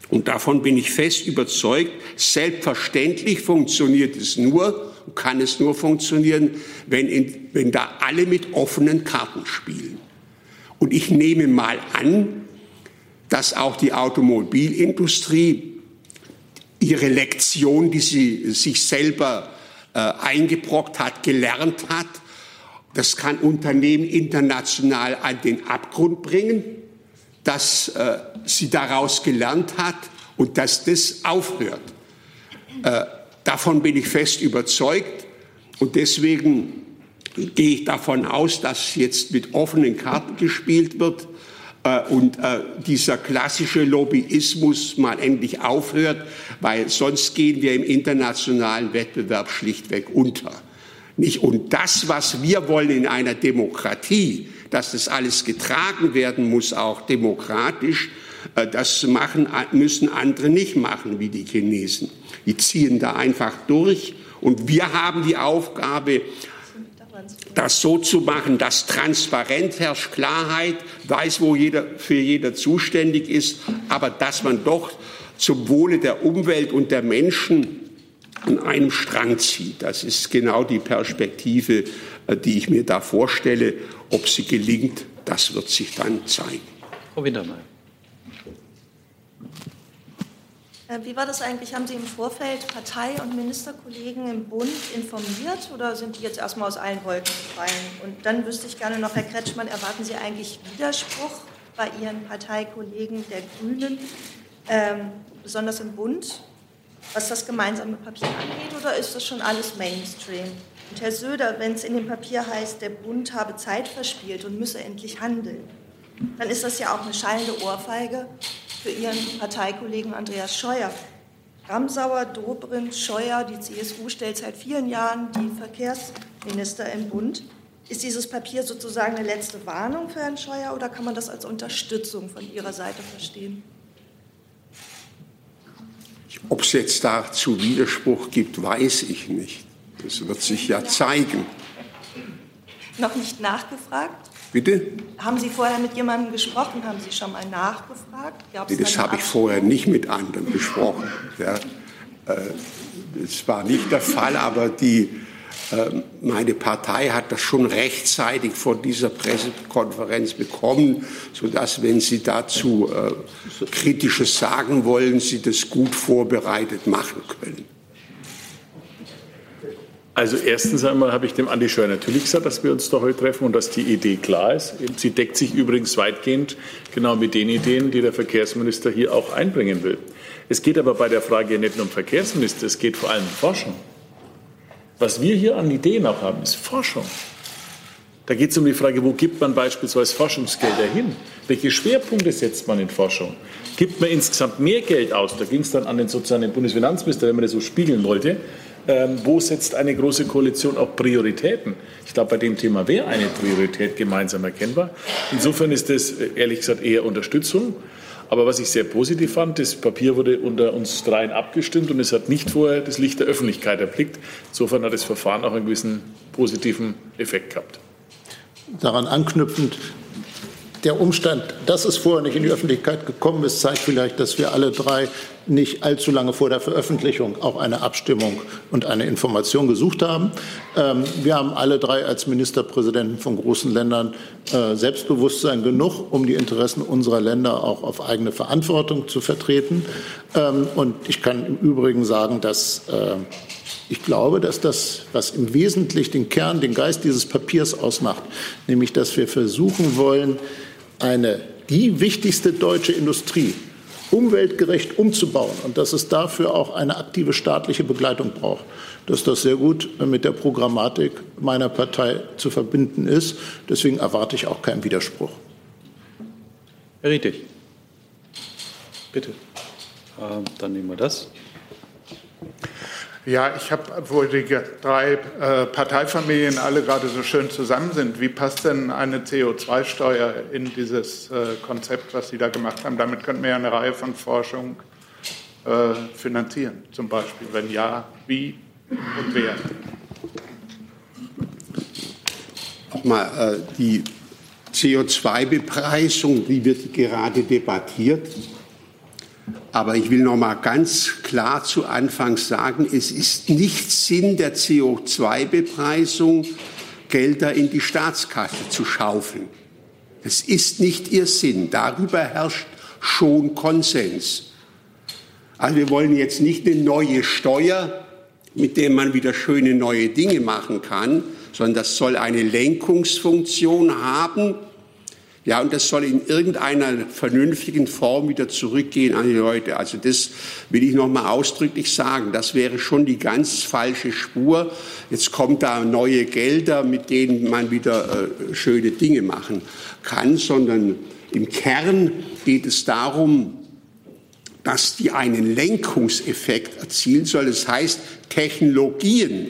S3: Und davon bin ich fest überzeugt, selbstverständlich funktioniert es nur, kann es nur funktionieren, wenn, in, wenn da alle mit offenen Karten spielen. Und ich nehme mal an, dass auch die Automobilindustrie ihre Lektion, die sie sich selber äh, eingebrockt hat, gelernt hat. Das kann Unternehmen international an den Abgrund bringen dass äh, sie daraus gelernt hat und dass das aufhört. Äh, davon bin ich fest überzeugt und deswegen gehe ich davon aus, dass jetzt mit offenen Karten gespielt wird äh, und äh, dieser klassische Lobbyismus mal endlich aufhört, weil sonst gehen wir im internationalen Wettbewerb schlichtweg unter. Nicht? Und das, was wir wollen in einer Demokratie, dass das alles getragen werden muss, auch demokratisch, äh, das machen, müssen andere nicht machen wie die Chinesen. Die ziehen da einfach durch. Und wir haben die Aufgabe, das so zu machen, dass transparent herrscht, Klarheit, weiß, wo jeder für jeder zuständig ist, aber dass man doch zum Wohle der Umwelt und der Menschen an einem Strang zieht. Das ist genau die Perspektive, äh, die ich mir da vorstelle. Ob sie gelingt, das wird sich dann zeigen.
S2: Frau Wintermeyer.
S6: Äh, wie war das eigentlich? Haben Sie im Vorfeld Partei- und Ministerkollegen im Bund informiert oder sind die jetzt erstmal aus allen Wolken gefallen? Und dann wüsste ich gerne noch, Herr Kretschmann, erwarten Sie eigentlich Widerspruch bei Ihren Parteikollegen der Grünen, ähm, besonders im Bund, was das gemeinsame Papier angeht, oder ist das schon alles Mainstream? Und Herr Söder, wenn es in dem Papier heißt, der Bund habe Zeit verspielt und müsse endlich handeln, dann ist das ja auch eine schallende Ohrfeige für Ihren Parteikollegen Andreas Scheuer. Ramsauer, Dobrindt, Scheuer, die CSU stellt seit vielen Jahren die Verkehrsminister im Bund. Ist dieses Papier sozusagen eine letzte Warnung für Herrn Scheuer oder kann man das als Unterstützung von Ihrer Seite verstehen?
S3: Ob es jetzt dazu Widerspruch gibt, weiß ich nicht. Das wird sich ja zeigen.
S6: noch nicht nachgefragt?
S3: Bitte?
S6: Haben Sie vorher mit jemandem gesprochen? Haben Sie schon mal nachgefragt?
S3: Nee, das habe ich vorher nicht mit anderen besprochen. Ja. Äh, das war nicht der Fall, aber die, meine Partei hat das schon rechtzeitig vor dieser Pressekonferenz bekommen, sodass, wenn Sie dazu äh, Kritisches sagen wollen, Sie das gut vorbereitet machen können.
S1: Also erstens einmal habe ich dem Andi Scheuer natürlich gesagt, dass wir uns da heute treffen und dass die Idee klar ist. Sie deckt sich übrigens weitgehend genau mit den Ideen, die der Verkehrsminister hier auch einbringen will. Es geht aber bei der Frage nicht nur um Verkehrsminister, es geht vor allem um Forschung. Was wir hier an Ideen auch haben, ist Forschung. Da geht es um die Frage, wo gibt man beispielsweise Forschungsgelder hin? Welche Schwerpunkte setzt man in Forschung? Gibt man insgesamt mehr Geld aus? Da ging es dann an den sozusagen Bundesfinanzminister, wenn man das so spiegeln wollte. Ähm, wo setzt eine große Koalition auch Prioritäten? Ich glaube, bei dem Thema wäre eine Priorität gemeinsam erkennbar. Insofern ist das äh, ehrlich gesagt eher Unterstützung. Aber was ich sehr positiv fand, das Papier wurde unter uns dreien abgestimmt und es hat nicht vorher das Licht der Öffentlichkeit erblickt. Insofern hat das Verfahren auch einen gewissen positiven Effekt gehabt.
S4: Daran anknüpfend, der Umstand, dass es vorher nicht in die Öffentlichkeit gekommen ist, zeigt vielleicht, dass wir alle drei nicht allzu lange vor der Veröffentlichung auch eine Abstimmung und eine Information gesucht haben. Ähm, wir haben alle drei als Ministerpräsidenten von großen Ländern äh, Selbstbewusstsein genug, um die Interessen unserer Länder auch auf eigene Verantwortung zu vertreten. Ähm, und ich kann im Übrigen sagen, dass äh, ich glaube, dass das, was im Wesentlichen den Kern, den Geist dieses Papiers ausmacht, nämlich dass wir versuchen wollen, eine, die wichtigste deutsche Industrie umweltgerecht umzubauen und dass es dafür auch eine aktive staatliche Begleitung braucht, dass das sehr gut mit der Programmatik meiner Partei zu verbinden ist. Deswegen erwarte ich auch keinen Widerspruch.
S2: Herr Rietig, bitte. Ähm, dann nehmen wir das.
S7: Ja, ich habe, wo die drei äh, Parteifamilien alle gerade so schön zusammen sind, wie passt denn eine CO2-Steuer in dieses äh, Konzept, was Sie da gemacht haben? Damit könnten wir ja eine Reihe von Forschung äh, finanzieren, zum Beispiel. Wenn ja, wie und wer?
S3: Nochmal, äh, die CO2-Bepreisung, die wird gerade debattiert. Aber ich will noch mal ganz klar zu Anfang sagen, es ist nicht Sinn der CO2-Bepreisung, Gelder in die Staatskasse zu schaufeln. Es ist nicht ihr Sinn. Darüber herrscht schon Konsens. Also wir wollen jetzt nicht eine neue Steuer, mit der man wieder schöne neue Dinge machen kann, sondern das soll eine Lenkungsfunktion haben ja, und das soll in irgendeiner vernünftigen Form wieder zurückgehen an die Leute. Also das will ich noch mal ausdrücklich sagen. Das wäre schon die ganz falsche Spur. Jetzt kommt da neue Gelder, mit denen man wieder äh, schöne Dinge machen kann, sondern im Kern geht es darum, dass die einen Lenkungseffekt erzielen soll. Das heißt, Technologien,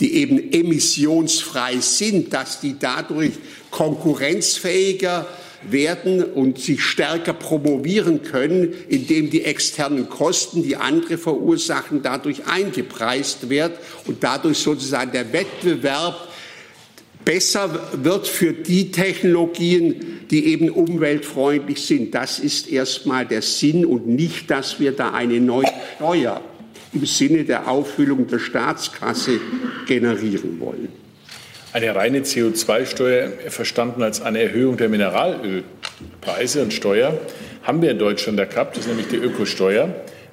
S3: die eben emissionsfrei sind, dass die dadurch konkurrenzfähiger werden und sich stärker promovieren können, indem die externen Kosten, die andere verursachen, dadurch eingepreist wird und dadurch sozusagen der Wettbewerb besser wird für die Technologien, die eben umweltfreundlich sind. Das ist erstmal der Sinn und nicht, dass wir da eine neue Steuer im Sinne der Auffüllung der Staatskasse generieren wollen.
S1: Eine reine CO2-Steuer, verstanden als eine Erhöhung der Mineralölpreise und Steuer, haben wir in Deutschland gehabt, das ist nämlich die Ökosteuer.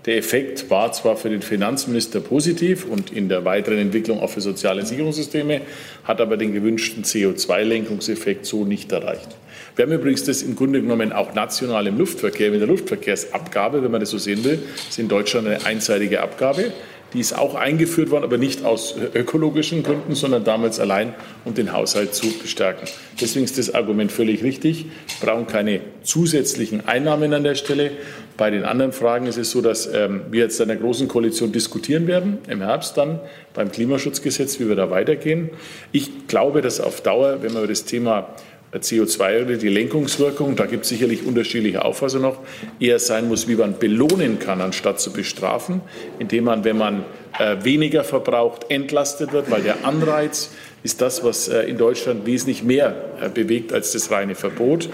S1: Der Effekt war zwar für den Finanzminister positiv und in der weiteren Entwicklung auch für soziale Sicherungssysteme, hat aber den gewünschten CO2-Lenkungseffekt so nicht erreicht. Wir haben übrigens das im Grunde genommen auch national im Luftverkehr, mit der Luftverkehrsabgabe, wenn man das so sehen will, ist in Deutschland eine einseitige Abgabe. Die ist auch eingeführt worden, aber nicht aus ökologischen Gründen, sondern damals allein, um den Haushalt zu bestärken. Deswegen ist das Argument völlig richtig. Wir brauchen keine zusätzlichen Einnahmen an der Stelle. Bei den anderen Fragen ist es so, dass ähm, wir jetzt in einer großen Koalition diskutieren werden, im Herbst dann beim Klimaschutzgesetz, wie wir da weitergehen. Ich glaube, dass auf Dauer, wenn wir über das Thema CO2 oder die Lenkungswirkung, da gibt es sicherlich unterschiedliche Auffassungen noch, eher sein muss, wie man belohnen kann, anstatt zu bestrafen, indem man, wenn man äh, weniger verbraucht, entlastet wird, weil der Anreiz, ist das, was äh, in Deutschland wesentlich mehr äh, bewegt als das reine Verbot.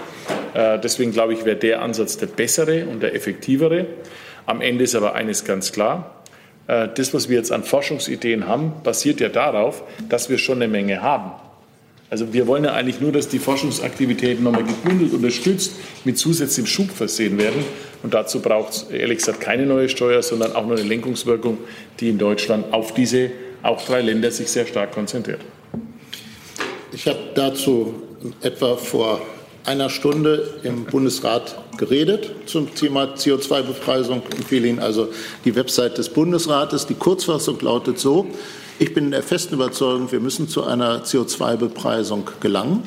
S1: Äh, deswegen glaube ich, wäre der Ansatz der bessere und der effektivere. Am Ende ist aber eines ganz klar. Das, was wir jetzt an Forschungsideen haben, basiert ja darauf, dass wir schon eine Menge haben. Also wir wollen ja eigentlich nur, dass die Forschungsaktivitäten nochmal gebündelt, unterstützt, mit zusätzlichem Schub versehen werden. Und dazu braucht es ehrlich gesagt keine neue Steuer, sondern auch nur eine Lenkungswirkung, die in Deutschland auf diese auch drei Länder sich sehr stark konzentriert.
S4: Ich habe dazu etwa vor einer Stunde im Bundesrat geredet zum Thema CO2-Bepreisung. Ich empfehle Ihnen also die Website des Bundesrates. Die Kurzfassung lautet so. Ich bin der festen Überzeugung, wir müssen zu einer CO2-Bepreisung gelangen.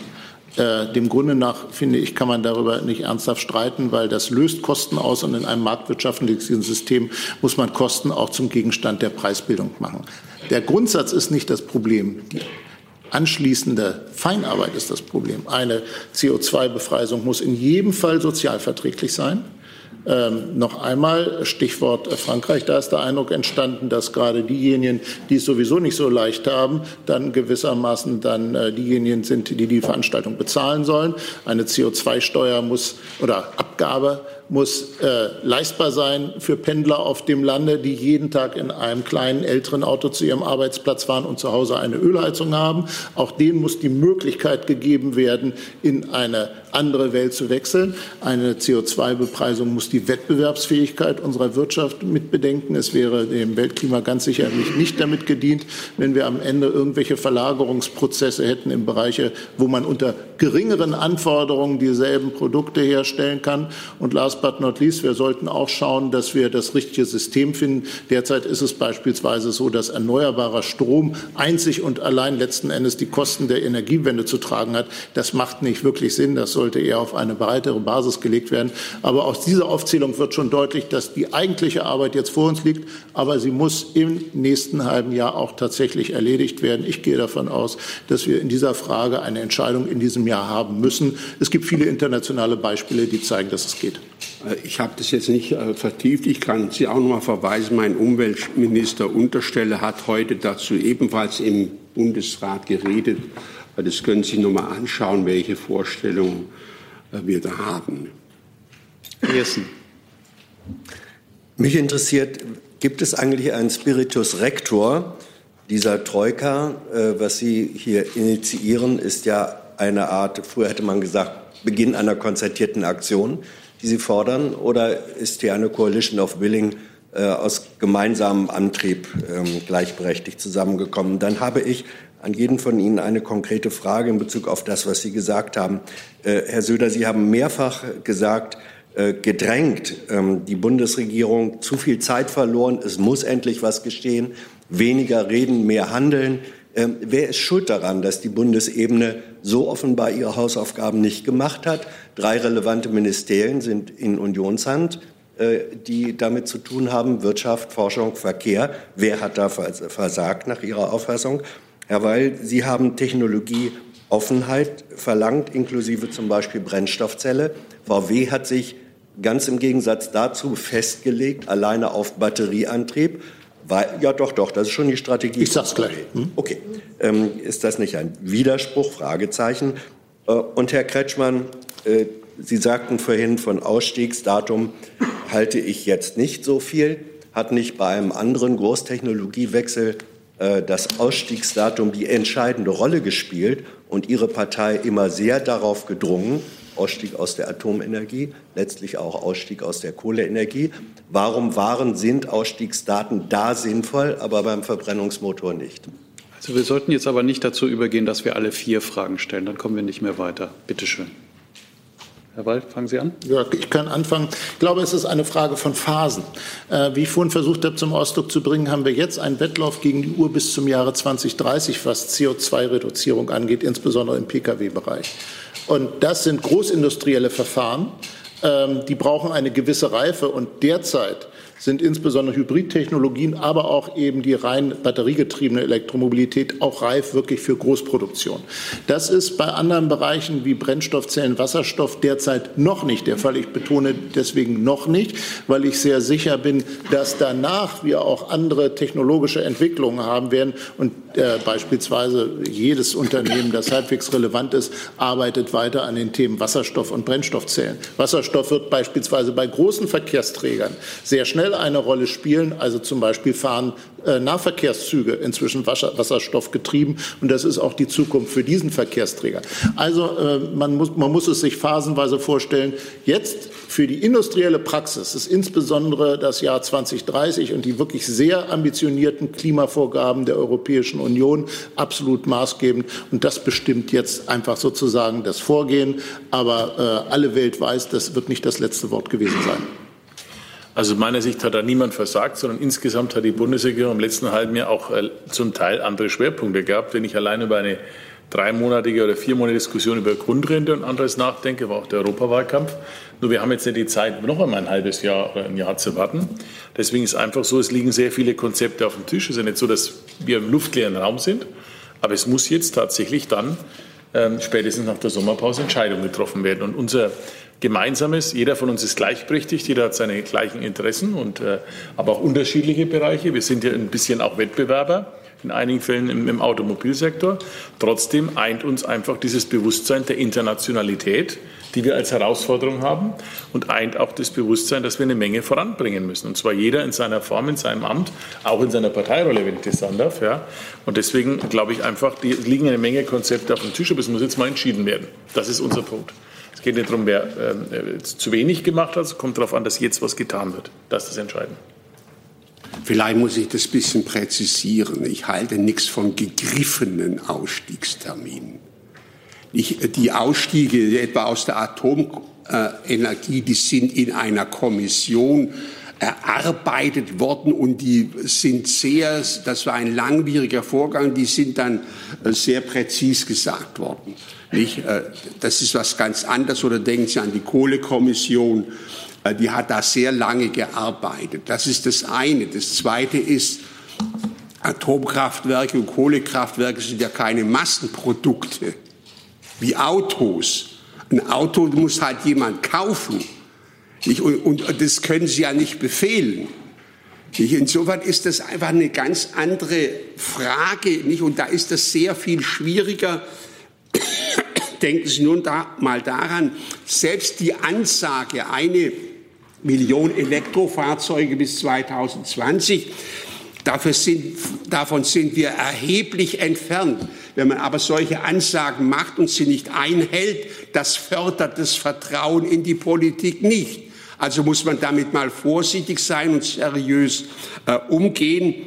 S4: Äh, dem Grunde nach, finde ich, kann man darüber nicht ernsthaft streiten, weil das löst Kosten aus und in einem marktwirtschaftlichen System muss man Kosten auch zum Gegenstand der Preisbildung machen. Der Grundsatz ist nicht das Problem. Die anschließende Feinarbeit ist das Problem. Eine CO2-Befreiung muss in jedem Fall sozialverträglich sein. Ähm, noch einmal Stichwort Frankreich. Da ist der Eindruck entstanden, dass gerade diejenigen, die es sowieso nicht so leicht haben, dann gewissermaßen dann äh, diejenigen sind, die die Veranstaltung bezahlen sollen. Eine CO2-Steuer muss oder Abgabe muss äh, leistbar sein für Pendler auf dem Lande, die jeden Tag in einem kleinen älteren Auto zu ihrem Arbeitsplatz fahren und zu Hause eine Ölheizung haben. Auch denen muss die Möglichkeit gegeben werden, in eine andere Welt zu wechseln. Eine CO2-Bepreisung muss die Wettbewerbsfähigkeit unserer Wirtschaft mitbedenken. Es wäre dem Weltklima ganz sicherlich nicht damit gedient, wenn wir am Ende irgendwelche Verlagerungsprozesse hätten im Bereiche, wo man unter geringeren Anforderungen dieselben Produkte herstellen kann. Und last but not least, wir sollten auch schauen, dass wir das richtige System finden. Derzeit ist es beispielsweise so, dass erneuerbarer Strom einzig und allein letzten Endes die Kosten der Energiewende zu tragen hat. Das macht nicht wirklich Sinn. Das sollte eher auf eine breitere Basis gelegt werden. Aber aus dieser Aufzählung wird schon deutlich, dass die eigentliche Arbeit jetzt vor uns liegt, aber sie muss im nächsten halben Jahr auch tatsächlich erledigt werden. Ich gehe davon aus, dass wir in dieser Frage eine Entscheidung in diesem Jahr haben müssen. Es gibt viele internationale Beispiele, die zeigen, dass es geht.
S3: Äh, ich habe das jetzt nicht äh, vertieft. Ich kann Sie auch noch mal verweisen. Mein Umweltminister Unterstelle hat heute dazu ebenfalls im Bundesrat geredet. Das können Sie noch mal anschauen, welche Vorstellungen äh, wir da haben.
S8: Jessen. Mich interessiert, gibt es eigentlich einen Spiritus Rector dieser Troika? Äh, was Sie hier initiieren, ist ja eine Art, früher hätte man gesagt, Beginn einer konzertierten Aktion, die Sie fordern? Oder ist hier eine Coalition of Willing äh, aus gemeinsamem Antrieb ähm, gleichberechtigt zusammengekommen? Dann habe ich an jeden von Ihnen eine konkrete Frage in Bezug auf das, was Sie gesagt haben. Äh, Herr Söder, Sie haben mehrfach gesagt, äh, gedrängt, ähm, die Bundesregierung zu viel Zeit verloren, es muss endlich was geschehen, weniger reden, mehr handeln. Ähm, wer ist schuld daran, dass die Bundesebene so offenbar ihre Hausaufgaben nicht gemacht hat? Drei relevante Ministerien sind in Unionshand, äh, die damit zu tun haben, Wirtschaft, Forschung, Verkehr. Wer hat da versagt nach Ihrer Auffassung? Ja, weil Sie haben Technologieoffenheit verlangt, inklusive zum Beispiel Brennstoffzelle. VW hat sich ganz im Gegensatz dazu festgelegt, alleine auf Batterieantrieb. Weil, ja, doch, doch, das ist schon die Strategie.
S4: Ich sag's gleich. Hm?
S8: Okay. Ähm, ist das nicht ein Widerspruch? Fragezeichen. Äh, und Herr Kretschmann, äh, Sie sagten vorhin, von Ausstiegsdatum halte ich jetzt nicht so viel. Hat nicht bei einem anderen Großtechnologiewechsel äh, das Ausstiegsdatum die entscheidende Rolle gespielt und Ihre Partei immer sehr darauf gedrungen, Ausstieg aus der Atomenergie, letztlich auch Ausstieg aus der Kohleenergie. Warum waren, sind Ausstiegsdaten da sinnvoll, aber beim Verbrennungsmotor nicht?
S2: Also wir sollten jetzt aber nicht dazu übergehen, dass wir alle vier Fragen stellen. Dann kommen wir nicht mehr weiter. Bitte schön. Herr Wald, fangen Sie an.
S4: Ja, ich kann anfangen. Ich glaube, es ist eine Frage von Phasen. Äh, wie ich vorhin versucht habe, zum Ausdruck zu bringen, haben wir jetzt einen Wettlauf gegen die Uhr bis zum Jahre 2030, was CO2-Reduzierung angeht, insbesondere im Pkw-Bereich. Und das sind großindustrielle Verfahren. Ähm, die brauchen eine gewisse Reife. Und derzeit sind insbesondere Hybridtechnologien, aber auch eben die rein batteriegetriebene Elektromobilität auch reif wirklich für Großproduktion. Das ist bei anderen Bereichen wie Brennstoffzellen, Wasserstoff derzeit noch nicht der Fall. Ich betone deswegen noch nicht, weil ich sehr sicher bin, dass danach wir auch andere technologische Entwicklungen haben werden und äh, beispielsweise jedes Unternehmen, das halbwegs relevant ist, arbeitet weiter an den Themen Wasserstoff und Brennstoffzellen. Wasserstoff wird beispielsweise bei großen Verkehrsträgern sehr schnell eine Rolle spielen. Also zum Beispiel fahren äh, Nahverkehrszüge inzwischen Wasserstoff getrieben. Und das ist auch die Zukunft für diesen Verkehrsträger. Also äh, man, muss, man muss es sich phasenweise vorstellen. Jetzt für die industrielle Praxis ist insbesondere das Jahr 2030 und die wirklich sehr ambitionierten Klimavorgaben der Europäischen Union absolut maßgebend. Und das bestimmt jetzt einfach sozusagen das Vorgehen. Aber äh, alle Welt weiß, das wird nicht das letzte Wort gewesen sein.
S1: Also meiner Sicht hat da niemand versagt, sondern insgesamt hat die Bundesregierung im letzten halben Jahr auch äh, zum Teil andere Schwerpunkte gehabt. Wenn ich allein über eine dreimonatige oder viermonatige Diskussion über Grundrente und anderes nachdenke, war auch der Europawahlkampf. Nur wir haben jetzt nicht die Zeit, noch einmal ein halbes Jahr oder ein Jahr zu warten. Deswegen ist es einfach so, es liegen sehr viele Konzepte auf dem Tisch. Es ist ja nicht so, dass wir im luftleeren Raum sind, aber es muss jetzt tatsächlich dann ähm, spätestens nach der Sommerpause Entscheidungen getroffen werden. Und unser Gemeinsames, jeder von uns ist gleichberechtigt, jeder hat seine gleichen Interessen und äh, aber auch unterschiedliche Bereiche. Wir sind ja ein bisschen auch Wettbewerber in einigen Fällen im, im Automobilsektor. Trotzdem eint uns einfach dieses Bewusstsein der Internationalität, die wir als Herausforderung haben und eint auch das Bewusstsein, dass wir eine Menge voranbringen müssen. Und zwar jeder in seiner Form, in seinem Amt, auch in seiner Parteirolle, wenn ich das sagen darf. Ja. Und deswegen glaube ich einfach, die liegen eine Menge Konzepte auf dem Tisch, aber es muss jetzt mal entschieden werden. Das ist unser Punkt. Es geht nicht darum, wer äh, zu wenig gemacht hat, es kommt darauf an, dass jetzt was getan wird. Das ist das Entscheidende.
S3: Vielleicht muss ich das ein bisschen präzisieren. Ich halte nichts von gegriffenen Ausstiegsterminen. Ich, die Ausstiege etwa aus der Atomenergie, die sind in einer Kommission erarbeitet worden und die sind sehr, das war ein langwieriger Vorgang, die sind dann äh, sehr präzis gesagt worden. Nicht? Äh, das ist was ganz anderes oder denken Sie an die Kohlekommission äh, die hat da sehr lange gearbeitet. Das ist das eine. Das zweite ist, Atomkraftwerke und Kohlekraftwerke sind ja keine Massenprodukte wie Autos. Ein Auto muss halt jemand kaufen. Und das können Sie ja nicht befehlen. Insofern ist das einfach eine ganz andere Frage. Und da ist das sehr viel schwieriger. Denken Sie nun da mal daran, selbst die Ansage, eine Million Elektrofahrzeuge bis 2020. Dafür sind, davon sind wir erheblich entfernt. Wenn man aber solche Ansagen macht und sie nicht einhält, das fördert das Vertrauen in die Politik nicht. Also muss man damit mal vorsichtig sein und seriös äh, umgehen.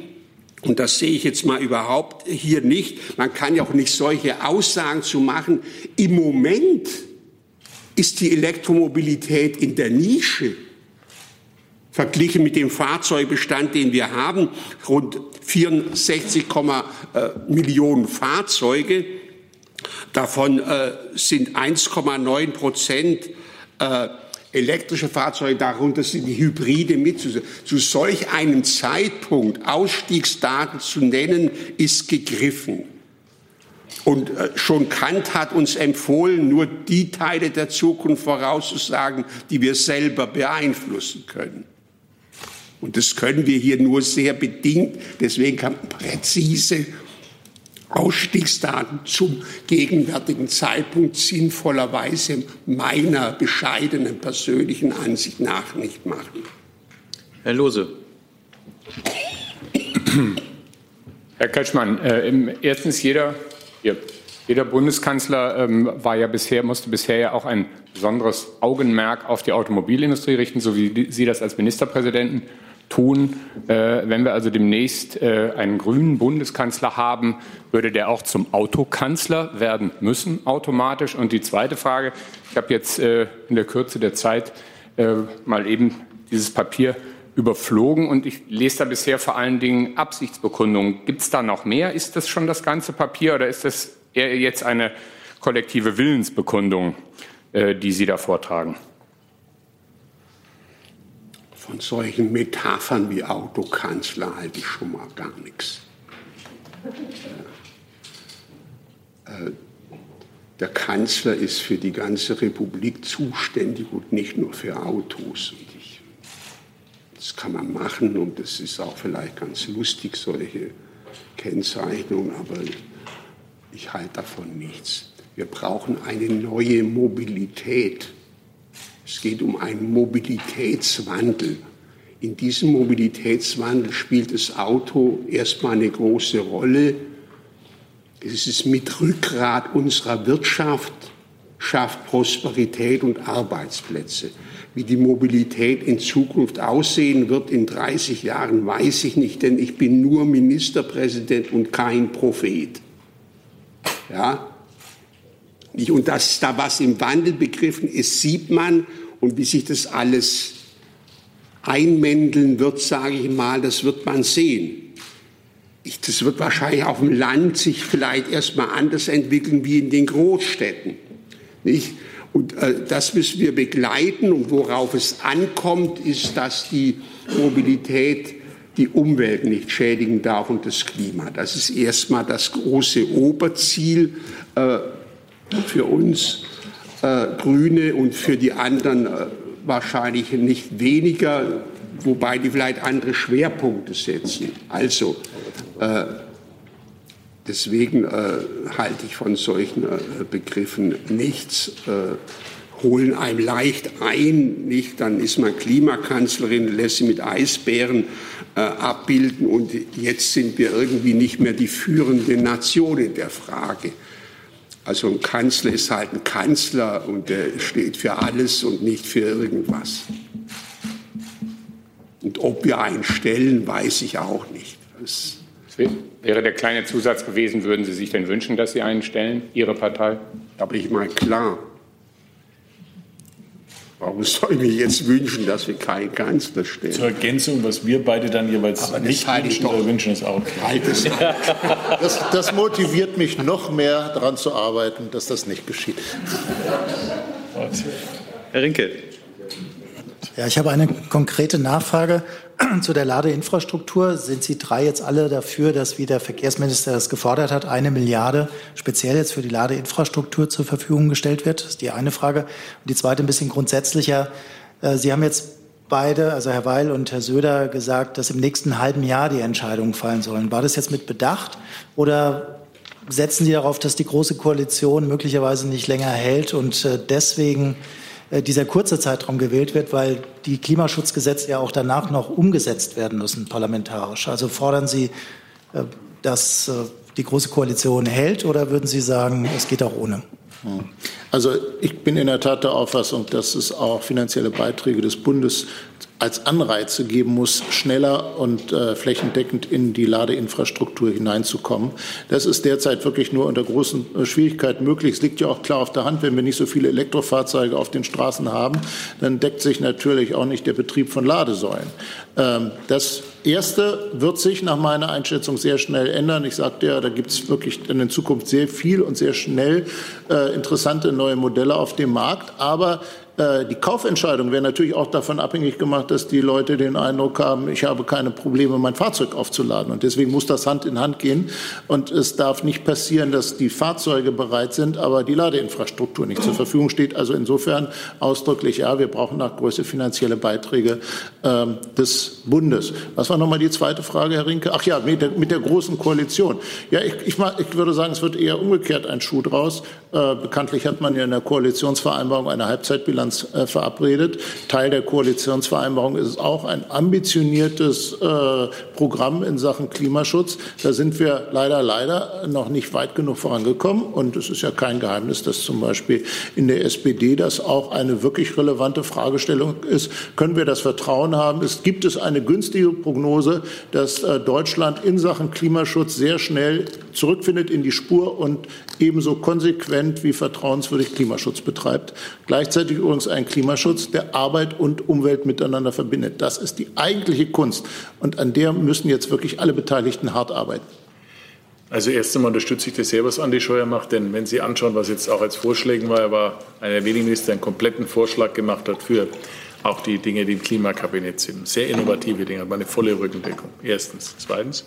S3: Und das sehe ich jetzt mal überhaupt hier nicht. Man kann ja auch nicht solche Aussagen zu machen. Im Moment ist die Elektromobilität in der Nische verglichen mit dem Fahrzeugbestand, den wir haben, rund 64, äh, Millionen Fahrzeuge. Davon äh, sind 1,9 Prozent äh, elektrische Fahrzeuge, darunter sind die Hybride mit. Zu solch einem Zeitpunkt Ausstiegsdaten zu nennen, ist gegriffen. Und schon Kant hat uns empfohlen, nur die Teile der Zukunft vorauszusagen, die wir selber beeinflussen können. Und das können wir hier nur sehr bedingt. Deswegen kann man präzise Ausstiegsdaten zum gegenwärtigen Zeitpunkt sinnvollerweise meiner bescheidenen persönlichen Ansicht nach nicht machen.
S2: Herr Lose.
S9: Herr Kretschmann, äh, erstens jeder, hier, jeder Bundeskanzler ähm, war ja bisher, musste bisher ja auch ein besonderes Augenmerk auf die Automobilindustrie richten, so wie Sie das als Ministerpräsidenten tun. Äh, wenn wir also demnächst äh, einen grünen Bundeskanzler haben, würde der auch zum Autokanzler werden müssen, automatisch. Und die zweite Frage, ich habe jetzt äh, in der Kürze der Zeit mal eben dieses Papier überflogen und ich lese da bisher vor allen Dingen Absichtsbekundungen. Gibt es da noch mehr? Ist das schon das ganze Papier oder ist das eher jetzt eine kollektive Willensbekundung, die Sie da vortragen?
S3: Von solchen Metaphern wie Autokanzler halte ich schon mal gar nichts. Äh, der Kanzler ist für die ganze Republik zuständig und nicht nur für Autos. Ich, das kann man machen und das ist auch vielleicht ganz lustig, solche Kennzeichnungen, aber ich halte davon nichts. Wir brauchen eine neue Mobilität. Es geht um einen Mobilitätswandel. In diesem Mobilitätswandel spielt das Auto erstmal eine große Rolle. Es ist mit Rückgrat unserer Wirtschaft, schafft Prosperität und Arbeitsplätze. Wie die Mobilität in Zukunft aussehen wird in 30 Jahren, weiß ich nicht, denn ich bin nur Ministerpräsident und kein Prophet. Ja? Und dass da was im Wandel begriffen ist, sieht man. Und wie sich das alles einmändeln wird, sage ich mal, das wird man sehen. Ich, das wird wahrscheinlich auf dem Land sich vielleicht erstmal anders entwickeln wie in den Großstädten. Nicht? Und äh, das müssen wir begleiten. Und worauf es ankommt, ist, dass die Mobilität die Umwelt nicht schädigen darf und das Klima. Das ist erstmal das große Oberziel äh, für uns äh, Grüne und für die anderen äh, wahrscheinlich nicht weniger, wobei die vielleicht andere Schwerpunkte setzen. Also äh, deswegen äh, halte ich von solchen äh, Begriffen nichts. Äh, holen einem leicht ein, nicht? Dann ist man Klimakanzlerin, lässt sie mit Eisbären abbilden und jetzt sind wir irgendwie nicht mehr die führende Nation in der Frage. Also ein Kanzler ist halt ein Kanzler und der steht für alles und nicht für irgendwas. Und ob wir einen stellen, weiß ich auch nicht. Das
S9: wäre der kleine Zusatz gewesen, würden Sie sich denn wünschen, dass Sie einen stellen, Ihre Partei?
S3: Aber ich meine, klar, Warum soll ich mir jetzt wünschen, dass wir keinen Kanzler stellen?
S1: Zur Ergänzung, was wir beide dann jeweils
S3: Aber
S1: nicht wünschen oder wünschen, ist auch klar.
S4: Das, das motiviert mich noch mehr daran zu arbeiten, dass das nicht geschieht.
S2: Herr Rinke.
S10: Ja, ich habe eine konkrete Nachfrage zu der Ladeinfrastruktur. Sind Sie drei jetzt alle dafür, dass, wie der Verkehrsminister das gefordert hat, eine Milliarde speziell jetzt für die Ladeinfrastruktur zur Verfügung gestellt wird? Das ist die eine Frage. Und die zweite ein bisschen grundsätzlicher. Äh, Sie haben jetzt beide, also Herr Weil und Herr Söder, gesagt, dass im nächsten halben Jahr die Entscheidungen fallen sollen. War das jetzt mit Bedacht oder setzen Sie darauf, dass die Große Koalition möglicherweise nicht länger hält und äh, deswegen dieser kurze Zeitraum gewählt wird, weil die Klimaschutzgesetze ja auch danach noch umgesetzt werden müssen, parlamentarisch. Also fordern Sie, äh, dass äh, die Große Koalition hält oder würden Sie sagen, es geht auch ohne?
S4: Also ich bin in der Tat der Auffassung, dass es auch finanzielle Beiträge des Bundes als Anreize geben muss, schneller und äh, flächendeckend in die Ladeinfrastruktur hineinzukommen. Das ist derzeit wirklich nur unter großen äh, Schwierigkeiten möglich. Es liegt ja auch klar auf der Hand, wenn wir nicht so viele Elektrofahrzeuge auf den Straßen haben, dann deckt sich natürlich auch nicht der Betrieb von Ladesäulen. Ähm, das Erste wird sich nach meiner Einschätzung sehr schnell ändern. Ich sagte ja, da gibt es wirklich in Zukunft sehr viel und sehr schnell äh, interessante neue Modelle auf dem Markt. Aber die Kaufentscheidung wäre natürlich auch davon abhängig gemacht, dass die Leute den Eindruck haben, ich habe keine Probleme, mein Fahrzeug aufzuladen. Und deswegen muss das Hand in Hand gehen. Und es darf nicht passieren, dass die Fahrzeuge bereit sind, aber die Ladeinfrastruktur nicht zur Verfügung steht. Also insofern ausdrücklich ja, wir brauchen nach Größe finanzielle Beiträge ähm, des Bundes. Was war nochmal die zweite Frage, Herr Rinke? Ach ja, mit der, mit der großen Koalition. Ja, ich, ich, ich würde sagen, es wird eher umgekehrt ein Schuh draus. Äh, bekanntlich hat man ja in der Koalitionsvereinbarung eine Halbzeitbilanz Bilanz äh, verabredet. Teil der Koalitionsvereinbarung ist auch ein ambitioniertes äh, Programm in Sachen Klimaschutz. Da sind wir leider, leider noch nicht weit genug vorangekommen. Und es ist ja kein Geheimnis, dass zum Beispiel in der SPD das auch eine wirklich relevante Fragestellung ist. Können wir das Vertrauen haben? Es gibt es eine günstige Prognose, dass Deutschland in Sachen Klimaschutz sehr schnell zurückfindet in die Spur und ebenso konsequent wie vertrauenswürdig Klimaschutz betreibt. Gleichzeitig übrigens ein Klimaschutz, der Arbeit und Umwelt miteinander verbindet. Das ist die eigentliche Kunst. Und an der müssen jetzt wirklich alle Beteiligten hart arbeiten.
S1: Also erst einmal unterstütze ich das sehr, was Andi Scheuer macht, denn wenn Sie anschauen, was jetzt auch als Vorschlägen war, er war einer der wenigen Minister, der einen kompletten Vorschlag gemacht hat für Auch die Dinge, die im Klimakabinett sind. Sehr innovative Dinge, aber eine volle Rückendeckung. Erstens. Zweitens.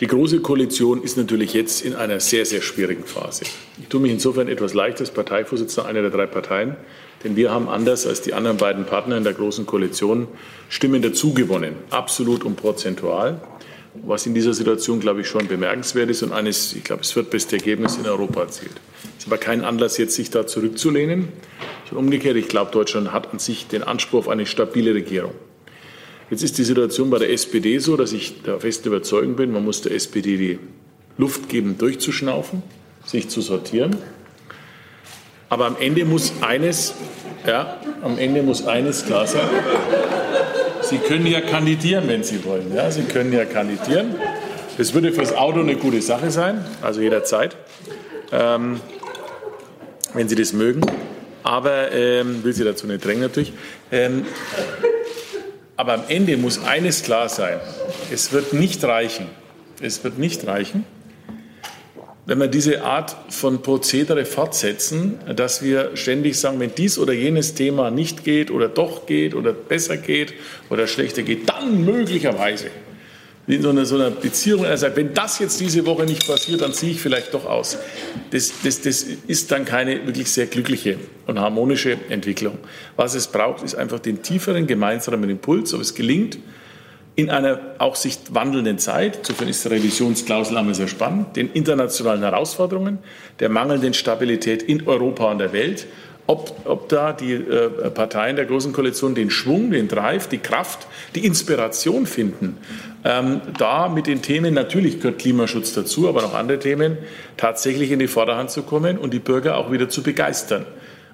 S1: Die Große Koalition ist natürlich jetzt in einer sehr, sehr schwierigen Phase. Ich tue mich insofern etwas leicht als Parteivorsitzender einer der drei Parteien, denn wir haben anders als die anderen beiden Partner in der Großen Koalition Stimmen dazugewonnen, absolut und prozentual, was in dieser Situation, glaube ich, schon bemerkenswert ist und eines, ich glaube, das viertbeste Ergebnis in Europa erzielt. Es ist aber kein Anlass, jetzt sich da zurückzulehnen, sondern umgekehrt, ich glaube, Deutschland hat an sich den Anspruch auf eine stabile Regierung. Jetzt ist die Situation bei der SPD so, dass ich der festen Überzeugung bin, man muss der SPD die Luft geben, durchzuschnaufen, sich zu sortieren. Aber am Ende muss eines, ja, am Ende muss eines klar sein. Sie können ja kandidieren, wenn Sie wollen. Ja, Sie können ja kandidieren. Das würde fürs Auto eine gute Sache sein, also jederzeit, ähm, wenn Sie das mögen. Aber ähm, will Sie dazu nicht drängen natürlich. Ähm, aber am Ende muss eines klar sein. Es wird nicht reichen. Es wird nicht reichen, wenn wir diese Art von Prozedere fortsetzen, dass wir ständig sagen, wenn dies oder jenes Thema nicht geht oder doch geht oder besser geht oder schlechter geht, dann möglicherweise in so einer, so einer Beziehung, er sagt, wenn das jetzt diese Woche nicht passiert, dann ziehe ich vielleicht doch aus. Das, das, das ist dann keine wirklich sehr glückliche und harmonische Entwicklung. Was es braucht, ist einfach den tieferen gemeinsamen Impuls, ob es gelingt, in einer auch sich wandelnden Zeit, insofern ist die Revisionsklausel einmal sehr spannend, den internationalen Herausforderungen, der mangelnden Stabilität in Europa und der Welt ob, ob da die äh, Parteien der Großen Koalition den Schwung, den Drive, die Kraft, die Inspiration finden, ähm, da mit den Themen, natürlich gehört Klimaschutz dazu, aber noch andere Themen, tatsächlich in die Vorderhand zu kommen und die Bürger auch wieder zu begeistern.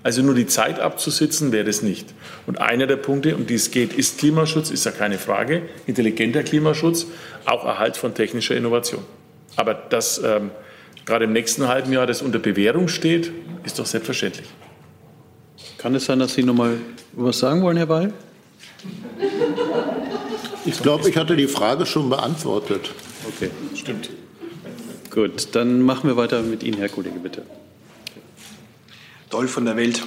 S1: Also nur die Zeit abzusitzen, wäre das nicht. Und einer der Punkte, um die es geht, ist Klimaschutz, ist ja keine Frage, intelligenter Klimaschutz, auch Erhalt von technischer Innovation. Aber dass ähm, gerade im nächsten halben Jahr das unter Bewährung steht, ist doch selbstverständlich.
S2: Kann es sein, dass Sie noch mal was sagen wollen, Herr Weil?
S4: Ich glaube, ich hatte die Frage schon beantwortet.
S2: Okay, stimmt. Gut, dann machen wir weiter mit Ihnen, Herr Kollege, bitte.
S11: Doll von der Welt.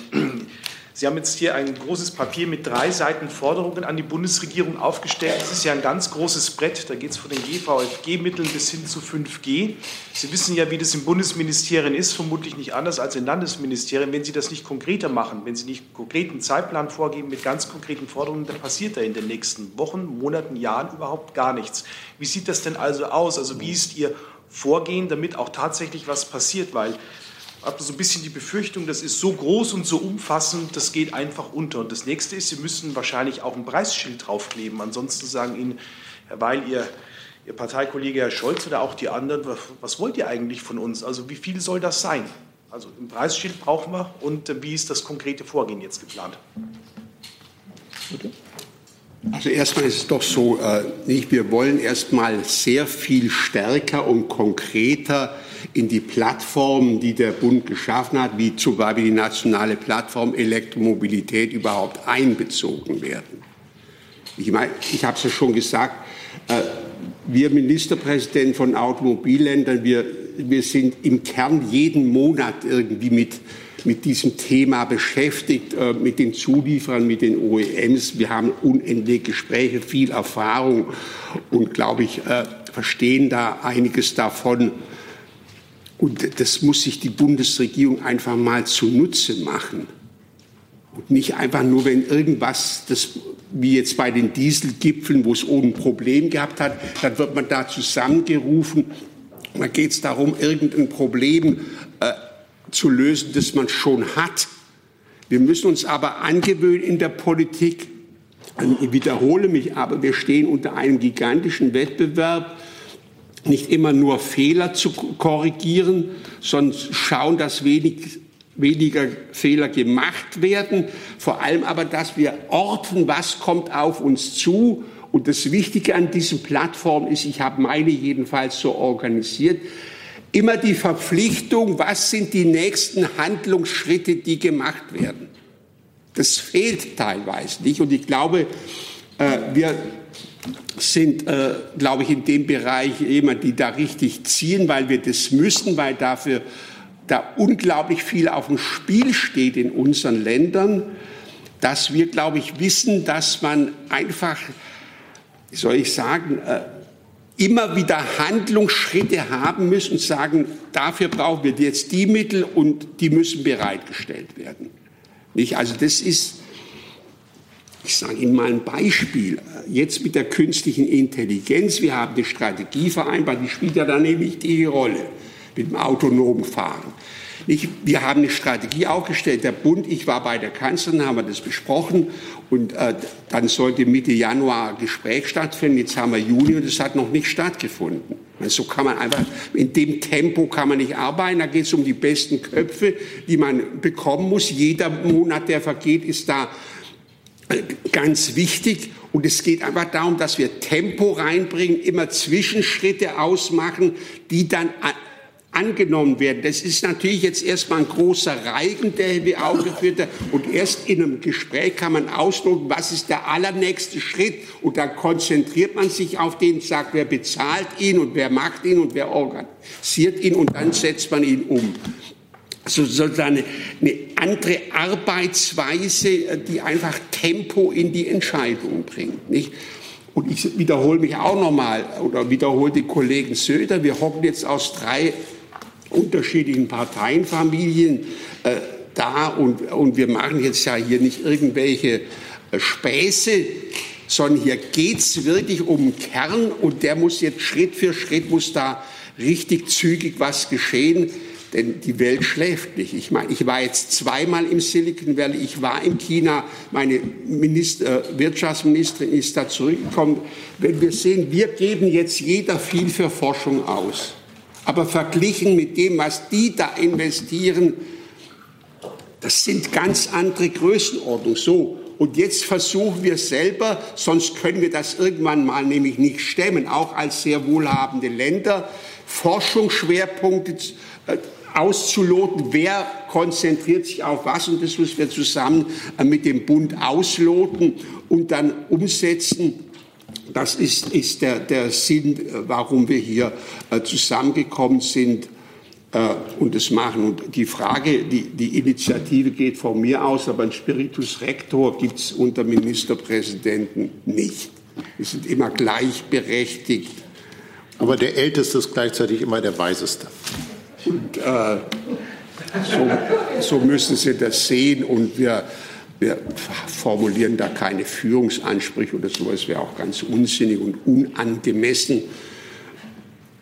S11: Sie haben jetzt hier ein großes Papier mit drei Seiten Forderungen an die Bundesregierung aufgestellt. Das ist ja ein ganz großes Brett. Da geht es von den GVFG-Mitteln bis hin zu 5G. Sie wissen ja, wie das im Bundesministerien ist, vermutlich nicht anders als in Landesministerien. Wenn Sie das nicht konkreter machen, wenn Sie nicht konkreten Zeitplan vorgeben mit ganz konkreten Forderungen, dann passiert da in den nächsten Wochen, Monaten, Jahren überhaupt gar nichts. Wie sieht das denn also aus? Also wie ist Ihr Vorgehen, damit auch tatsächlich was passiert? Weil habe so ein bisschen die Befürchtung, das ist so groß und so umfassend, das geht einfach unter. Und das nächste ist, Sie müssen wahrscheinlich auch ein Preisschild draufkleben. Ansonsten sagen Ihnen, Herr Weil, Ihr, Ihr Parteikollege Herr Scholz oder auch die anderen, was wollt ihr eigentlich von uns? Also wie viel soll das sein? Also ein Preisschild brauchen wir und äh, wie ist das konkrete Vorgehen jetzt geplant?
S3: Also erstmal ist es doch so, äh, nicht, wir wollen erstmal sehr viel stärker und konkreter in die Plattformen, die der Bund geschaffen hat, wie zum Beispiel die nationale Plattform Elektromobilität überhaupt einbezogen werden. Ich meine, ich habe es ja schon gesagt, äh, wir Ministerpräsidenten von Automobilländern, wir, wir sind im Kern jeden Monat irgendwie mit, mit diesem Thema beschäftigt, äh, mit den Zulieferern, mit den OEMs. Wir haben unendliche Gespräche, viel Erfahrung und, glaube ich, äh, verstehen da einiges davon. Und das muss sich die Bundesregierung einfach mal zunutze machen. Und nicht einfach nur, wenn irgendwas, das, wie jetzt bei den Dieselgipfeln, wo es oben ein Problem gehabt hat, dann wird man da zusammengerufen. Da geht es darum, irgendein Problem äh, zu lösen, das man schon hat. Wir müssen uns aber angewöhnen in der Politik, ich wiederhole mich aber, wir stehen unter einem gigantischen Wettbewerb nicht immer nur Fehler zu korrigieren, sondern schauen, dass wenig, weniger Fehler gemacht werden. Vor allem aber, dass wir orten, was kommt auf uns zu. Und das Wichtige an diesen Plattformen ist, ich habe meine jedenfalls so organisiert, immer die Verpflichtung, was sind die nächsten Handlungsschritte, die gemacht werden. Das fehlt teilweise nicht. Und ich glaube, äh, wir sind, äh, glaube ich, in dem Bereich jemand, die da richtig ziehen, weil wir das müssen, weil dafür da unglaublich viel auf dem Spiel steht in unseren Ländern. dass wir, glaube ich, wissen, dass man einfach, wie soll ich sagen, äh, immer wieder Handlungsschritte haben müssen und sagen, dafür brauchen wir jetzt die Mittel und die müssen bereitgestellt werden. Nicht? Also das ist, ich sage Ihnen mal ein Beispiel. Jetzt mit der künstlichen Intelligenz, wir haben eine Strategie vereinbart, die spielt ja da eine wichtige Rolle mit dem autonomen Fahren. Ich, wir haben eine Strategie aufgestellt. Der Bund, ich war bei der Kanzlerin, haben wir das besprochen. Und äh, dann sollte Mitte Januar ein Gespräch stattfinden. Jetzt haben wir Juni und es hat noch nicht stattgefunden. So kann man einfach, in dem Tempo kann man nicht arbeiten. Da geht es um die besten Köpfe, die man bekommen muss. Jeder Monat, der vergeht, ist da ganz wichtig. Und es geht einfach darum, dass wir Tempo reinbringen, immer Zwischenschritte ausmachen, die dann angenommen werden. Das ist natürlich jetzt erstmal ein großer Reigen, der hier aufgeführt wird. Und erst in einem Gespräch kann man ausloten, was ist der allernächste Schritt. Und dann konzentriert man sich auf den, sagt, wer bezahlt ihn und wer macht ihn und wer organisiert ihn und dann setzt man ihn um. Sozusagen eine, andere Arbeitsweise, die einfach Tempo in die Entscheidung bringt. Nicht? Und ich wiederhole mich auch nochmal oder wiederhole die Kollegen Söder. Wir hocken jetzt aus drei unterschiedlichen Parteienfamilien äh, da und, und wir machen jetzt ja hier nicht irgendwelche äh, Späße, sondern hier geht es wirklich um den Kern und der muss jetzt Schritt für Schritt, muss da richtig zügig was geschehen, denn die Welt schläft nicht. Ich meine, ich war jetzt zweimal im Silicon Valley, ich war in China, meine Minister, äh, Wirtschaftsministerin ist da zurückgekommen. Wenn wir sehen, wir geben jetzt jeder viel für Forschung aus. Aber verglichen mit dem, was die da investieren, das sind ganz andere Größenordnungen. So. Und jetzt versuchen wir selber, sonst können wir das irgendwann mal nämlich nicht stemmen, auch als sehr wohlhabende Länder, Forschungsschwerpunkte äh, auszuloten, wer konzentriert sich auf was und das müssen wir zusammen äh, mit dem Bund ausloten und dann umsetzen. Das ist, ist der, der, Sinn, äh, warum wir hier äh, zusammengekommen sind und es machen. Und die Frage, die, die Initiative geht von mir aus, aber ein Spiritus Rector gibt es unter Ministerpräsidenten nicht. Wir sind immer gleichberechtigt.
S4: Aber der Älteste ist gleichzeitig immer der Weiseste.
S3: Und äh, so, so müssen Sie das sehen. Und wir wir formulieren da keine Führungsansprüche oder so, es wäre auch ganz unsinnig und unangemessen,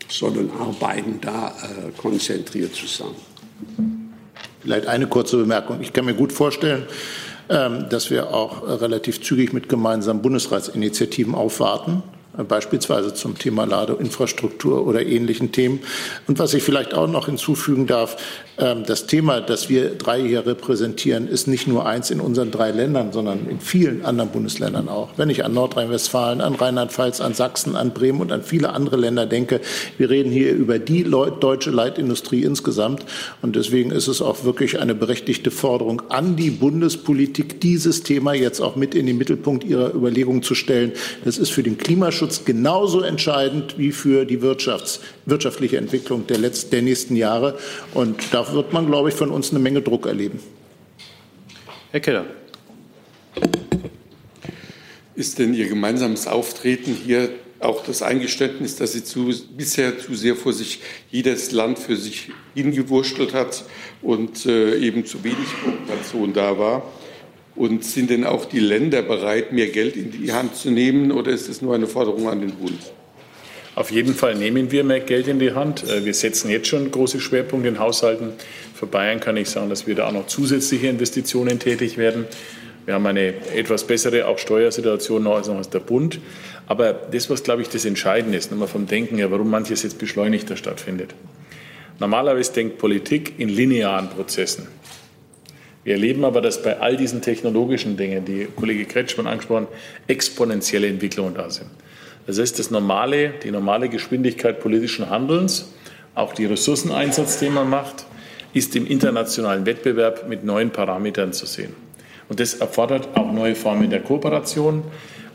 S3: sondern arbeiten da äh, konzentriert zusammen.
S4: Vielleicht eine kurze Bemerkung. Ich kann mir gut vorstellen, ähm, dass wir auch relativ zügig mit gemeinsamen Bundesratsinitiativen aufwarten beispielsweise zum Thema Ladeinfrastruktur oder ähnlichen Themen. Und was ich vielleicht auch noch hinzufügen darf, ähm, das Thema, das wir drei hier repräsentieren, ist nicht nur eins in unseren drei Ländern, sondern in vielen anderen Bundesländern auch. Wenn ich an Nordrhein-Westfalen, an Rheinland-Pfalz, an Sachsen, an Bremen und an viele andere Länder denke, wir reden hier über die deutsche Leitindustrie insgesamt. Und deswegen ist es auch wirklich eine berechtigte Forderung an die Bundespolitik, dieses Thema jetzt auch mit in den Mittelpunkt ihrer Überlegungen zu stellen. Das ist für den Klimaschutz genauso entscheidend wie für die Wirtschafts-, wirtschaftliche Entwicklung der, letzten, der nächsten Jahre. Und da wird man, glaube ich, von uns eine Menge Druck erleben.
S2: Herr Keller.
S12: Ist denn Ihr gemeinsames Auftreten hier auch das Eingeständnis, dass Sie zu, bisher zu sehr vor sich jedes Land für sich hingewurschtelt hat und äh, eben zu wenig Kooperation da war? Und sind denn auch die Länder bereit, mehr Geld in die Hand zu nehmen oder ist es nur eine Forderung an den Bund?
S1: Auf jeden Fall nehmen wir mehr Geld in die Hand. Äh, wir setzen jetzt schon große Schwerpunkte in Haushalten. Für Bayern kann ich sagen, dass wir da auch noch zusätzliche Investitionen tätig werden. Wir haben eine etwas bessere auch Steuersituation noch als noch als der Bund. Aber das, was, glaube ich, das Entscheidende ist, nochmal vom Denken her, warum manches jetzt beschleunigter stattfindet. Normalerweise denkt Politik in linearen Prozessen. Wir erleben aber, dass bei all diesen technologischen Dingen, die Kollege Kretschmann angesprochen exponentielle Entwicklungen da sind. Das heißt, das normale, die normale Geschwindigkeit politischen Handelns, auch die Ressourceneinsatz, den man macht, ist im internationalen Wettbewerb mit neuen Parametern zu sehen. Und das erfordert auch neue Formen der Kooperation,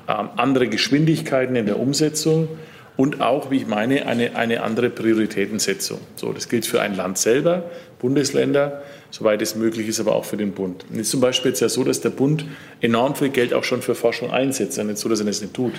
S1: äh, andere Geschwindigkeiten in der Umsetzung. und auch, wie ich meine, eine, eine andere Prioritätensetzung. So, das gilt für ein Land selber, Bundesländer, soweit es möglich ist, aber auch für den Bund. Und ist zum Beispiel jetzt ja so, dass der Bund enorm viel Geld auch schon für Forschung einsetzt. Ist nicht so, dass er das nicht tut.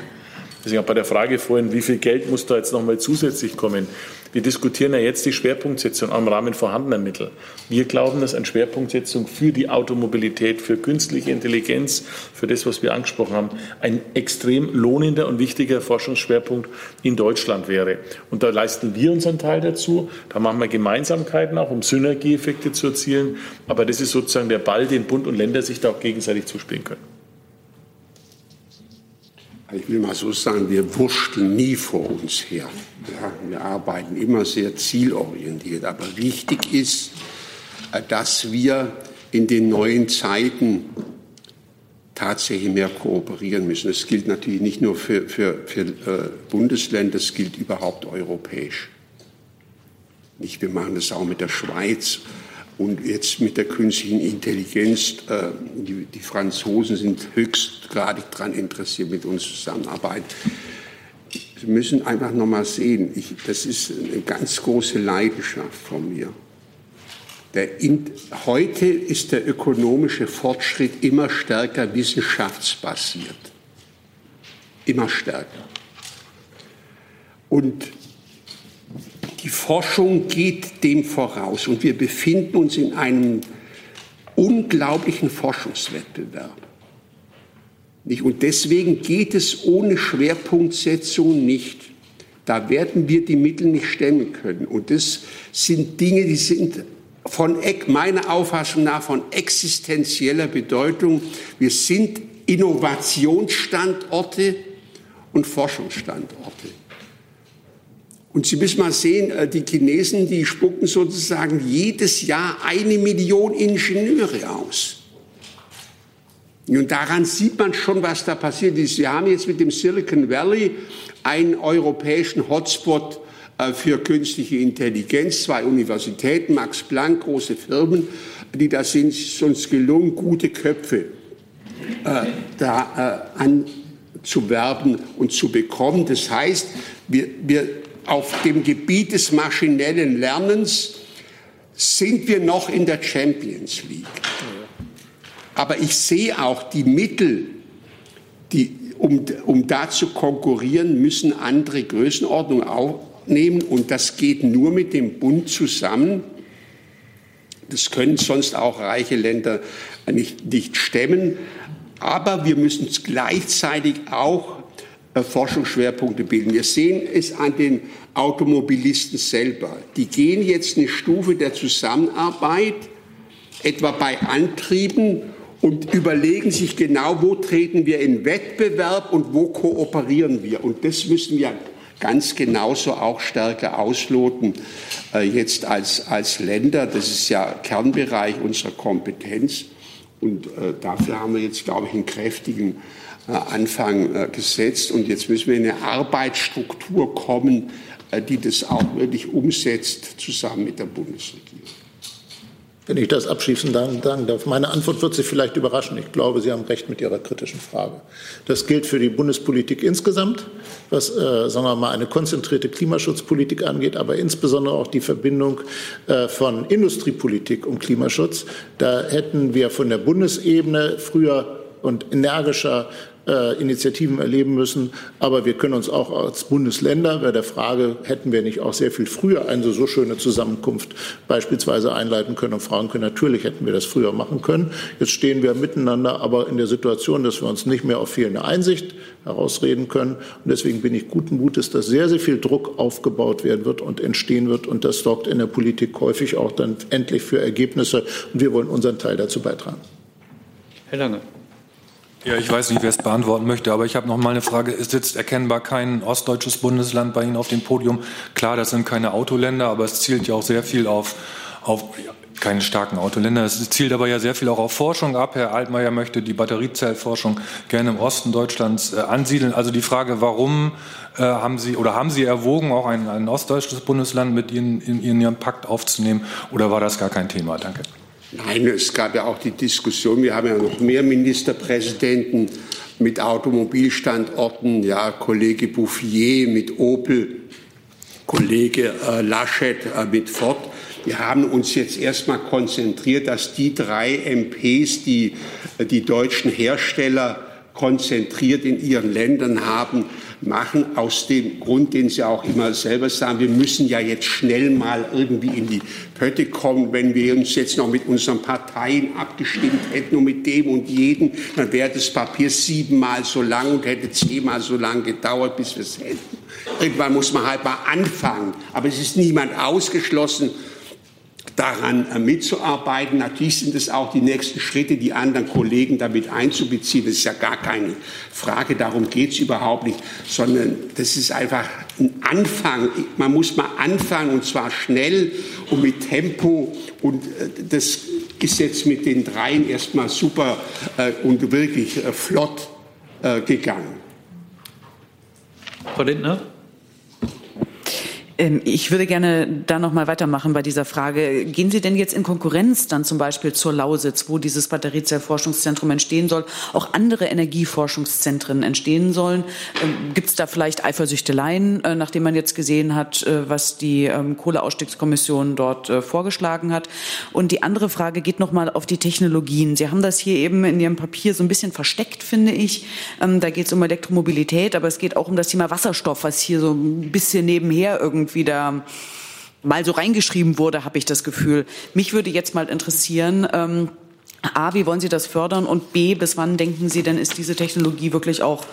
S1: Deswegen auch bei der Frage vorhin, wie viel Geld muss da jetzt noch mal zusätzlich kommen? Wir diskutieren ja jetzt die Schwerpunktsetzung im Rahmen vorhandener Mittel. Wir glauben, dass eine Schwerpunktsetzung für die Automobilität, für künstliche Intelligenz, für das, was wir angesprochen haben, ein extrem lohnender und wichtiger Forschungsschwerpunkt in Deutschland wäre. Und da leisten wir unseren Teil dazu. Da machen wir Gemeinsamkeiten auch, um Synergieeffekte zu erzielen. Aber das ist sozusagen der Ball, den Bund und Länder sich da auch gegenseitig zuspielen können.
S3: Ich will mal so sagen, wir wurschteln nie vor uns her. Ja, wir arbeiten immer sehr zielorientiert. Aber wichtig ist, dass wir in den neuen Zeiten tatsächlich mehr kooperieren müssen. Das gilt natürlich nicht nur für, für, für äh, Bundesländer, das gilt überhaupt europäisch. Nicht, wir machen das auch mit der Schweiz und jetzt mit der künstlichen Intelligenz, äh, die, die, Franzosen sind höchstgradig daran interessiert, mit uns zusammenarbeiten. Sie müssen einfach noch mal sehen, ich, das ist eine ganz große Leidenschaft von mir. In, heute ist der ökonomische Fortschritt immer stärker wissenschaftsbasiert. Immer stärker. Und die Forschung geht dem voraus und wir befinden uns in einem unglaublichen Forschungswettbewerb. Und deswegen geht es ohne Schwerpunktsetzung nicht. Da werden wir die Mittel nicht stemmen können. Und das sind Dinge, die sind von meiner Auffassung nach von existenzieller Bedeutung. Wir sind Innovationsstandorte und Forschungsstandorte. Und Sie müssen mal sehen, äh, die Chinesen, die spucken sozusagen jedes Jahr eine Million Ingenieure aus. Und daran sieht man schon, was da passiert ist. Sie haben jetzt mit dem Silicon Valley einen europäischen Hotspot äh, für künstliche Intelligenz, zwei Universitäten, Max Planck, große Firmen, die da sind, es uns gelungen, gute Köpfe äh, da äh, anzuwerben und zu bekommen. Das heißt, wir, wir auf dem Gebiet des maschinellen Lernens sind wir noch in der Champions League. Aber ich sehe auch die Mittel, die, um, um da zu konkurrieren, müssen andere Größenordnungen aufnehmen. Und das geht nur mit dem Bund zusammen. Das können sonst auch reiche Länder nicht, nicht stemmen. Aber wir müssen gleichzeitig auch Forschungsschwerpunkte bilden. Wir sehen es an den Automobilisten selber. Die gehen jetzt eine Stufe der Zusammenarbeit, etwa bei Antrieben, und überlegen sich genau, wo treten wir in Wettbewerb und wo kooperieren wir. Und das müssen wir ganz genauso auch stärker ausloten äh, jetzt als, als Länder. Das ist ja Kernbereich unserer Kompetenz. Und äh, dafür haben wir jetzt, glaube ich, einen kräftigen Anfang äh, gesetzt. Und jetzt müssen wir in eine Arbeitsstruktur kommen, äh, die das auch wirklich umsetzt, zusammen mit der Bundesregierung.
S4: Wenn ich das abschließend sagen darf. Meine Antwort wird Sie vielleicht überraschen. Ich glaube, Sie haben recht mit Ihrer kritischen Frage. Das gilt für die Bundespolitik insgesamt, was, äh, sagen wir mal, eine konzentrierte Klimaschutzpolitik angeht, aber insbesondere auch die Verbindung äh, von Industriepolitik und Klimaschutz. Da hätten wir von der Bundesebene früher und energischer äh, Initiativen erleben müssen. Aber wir können uns auch als Bundesländer bei der Frage, hätten wir nicht auch sehr viel früher eine so schöne Zusammenkunft beispielsweise einleiten können und fragen können, natürlich hätten wir das früher machen können. Jetzt stehen wir miteinander aber in der Situation, dass wir uns nicht mehr auf fehlende Einsicht herausreden können. Und deswegen bin ich guten Mutes, dass sehr, sehr viel Druck aufgebaut werden wird und entstehen wird. Und das sorgt in der Politik häufig auch dann endlich für Ergebnisse. Und wir wollen unseren Teil dazu beitragen.
S13: Herr Lange. Ja, ich weiß nicht, wer es beantworten möchte, aber ich habe noch mal eine Frage. Es sitzt erkennbar kein ostdeutsches Bundesland bei Ihnen auf dem Podium. Klar, das sind keine Autoländer, aber es zielt ja auch sehr viel auf, auf keine starken Autoländer. Es zielt aber ja sehr viel auch auf Forschung ab. Herr Altmaier möchte die Batteriezellforschung gerne im Osten Deutschlands äh, ansiedeln. Also die Frage, warum äh, haben Sie oder haben Sie erwogen, auch ein, ein ostdeutsches Bundesland mit Ihnen in, in Ihren Pakt aufzunehmen oder war das gar kein Thema? Danke.
S3: Nein, es gab ja auch die Diskussion, wir haben ja noch mehr Ministerpräsidenten mit Automobilstandorten, ja, Kollege Bouffier mit Opel, Kollege äh, Laschet äh, mit Ford. Wir haben uns jetzt erstmal konzentriert, dass die drei MPs, die äh, die deutschen Hersteller konzentriert in ihren Ländern haben, machen, aus dem Grund, den Sie auch immer selber sagen, wir müssen ja jetzt schnell mal irgendwie in die Pötte kommen. Wenn wir uns jetzt noch mit unseren Parteien abgestimmt hätten und mit dem und jedem, dann wäre das Papier siebenmal so lang und hätte zehnmal so lang gedauert, bis wir es hätten. Irgendwann muss man halt mal anfangen. Aber es ist niemand ausgeschlossen, daran äh, mitzuarbeiten. Natürlich sind es auch die nächsten Schritte, die anderen Kollegen damit einzubeziehen. Das ist ja gar keine Frage, darum geht es überhaupt nicht, sondern das ist einfach ein Anfang. Man muss mal anfangen und zwar schnell und mit Tempo. Und äh, das ist jetzt mit den dreien erstmal super äh, und wirklich flott gegangen.
S14: Frau Lindner?
S15: Ähm, ich würde gerne da noch mal weitermachen bei dieser Frage. Gehen Sie denn jetzt in Konkurrenz dann zum Beispiel zur Lausitz, wo dieses Batteriezellforschungszentrum entstehen soll, auch andere Energieforschungszentren entstehen sollen? Ähm, Gibt es da vielleicht Eifersüchteleien, äh, nachdem man jetzt gesehen hat, äh, was die ähm, Kohleausstiegskommission dort äh, vorgeschlagen hat? Und die andere Frage geht noch mal auf die Technologien. Sie haben das hier eben in Ihrem Papier so ein bisschen versteckt, finde ich. Da geht es um Elektromobilität, aber es geht auch um das Thema Wasserstoff, was hier so ein bisschen nebenher irgendwie irgendwie da mal so reingeschrieben wurde, habe ich das Gefühl. Mich würde jetzt mal interessieren, ähm, A, wie wollen Sie das fördern? Und B, bis wann denken Sie denn, ist diese Technologie wirklich auch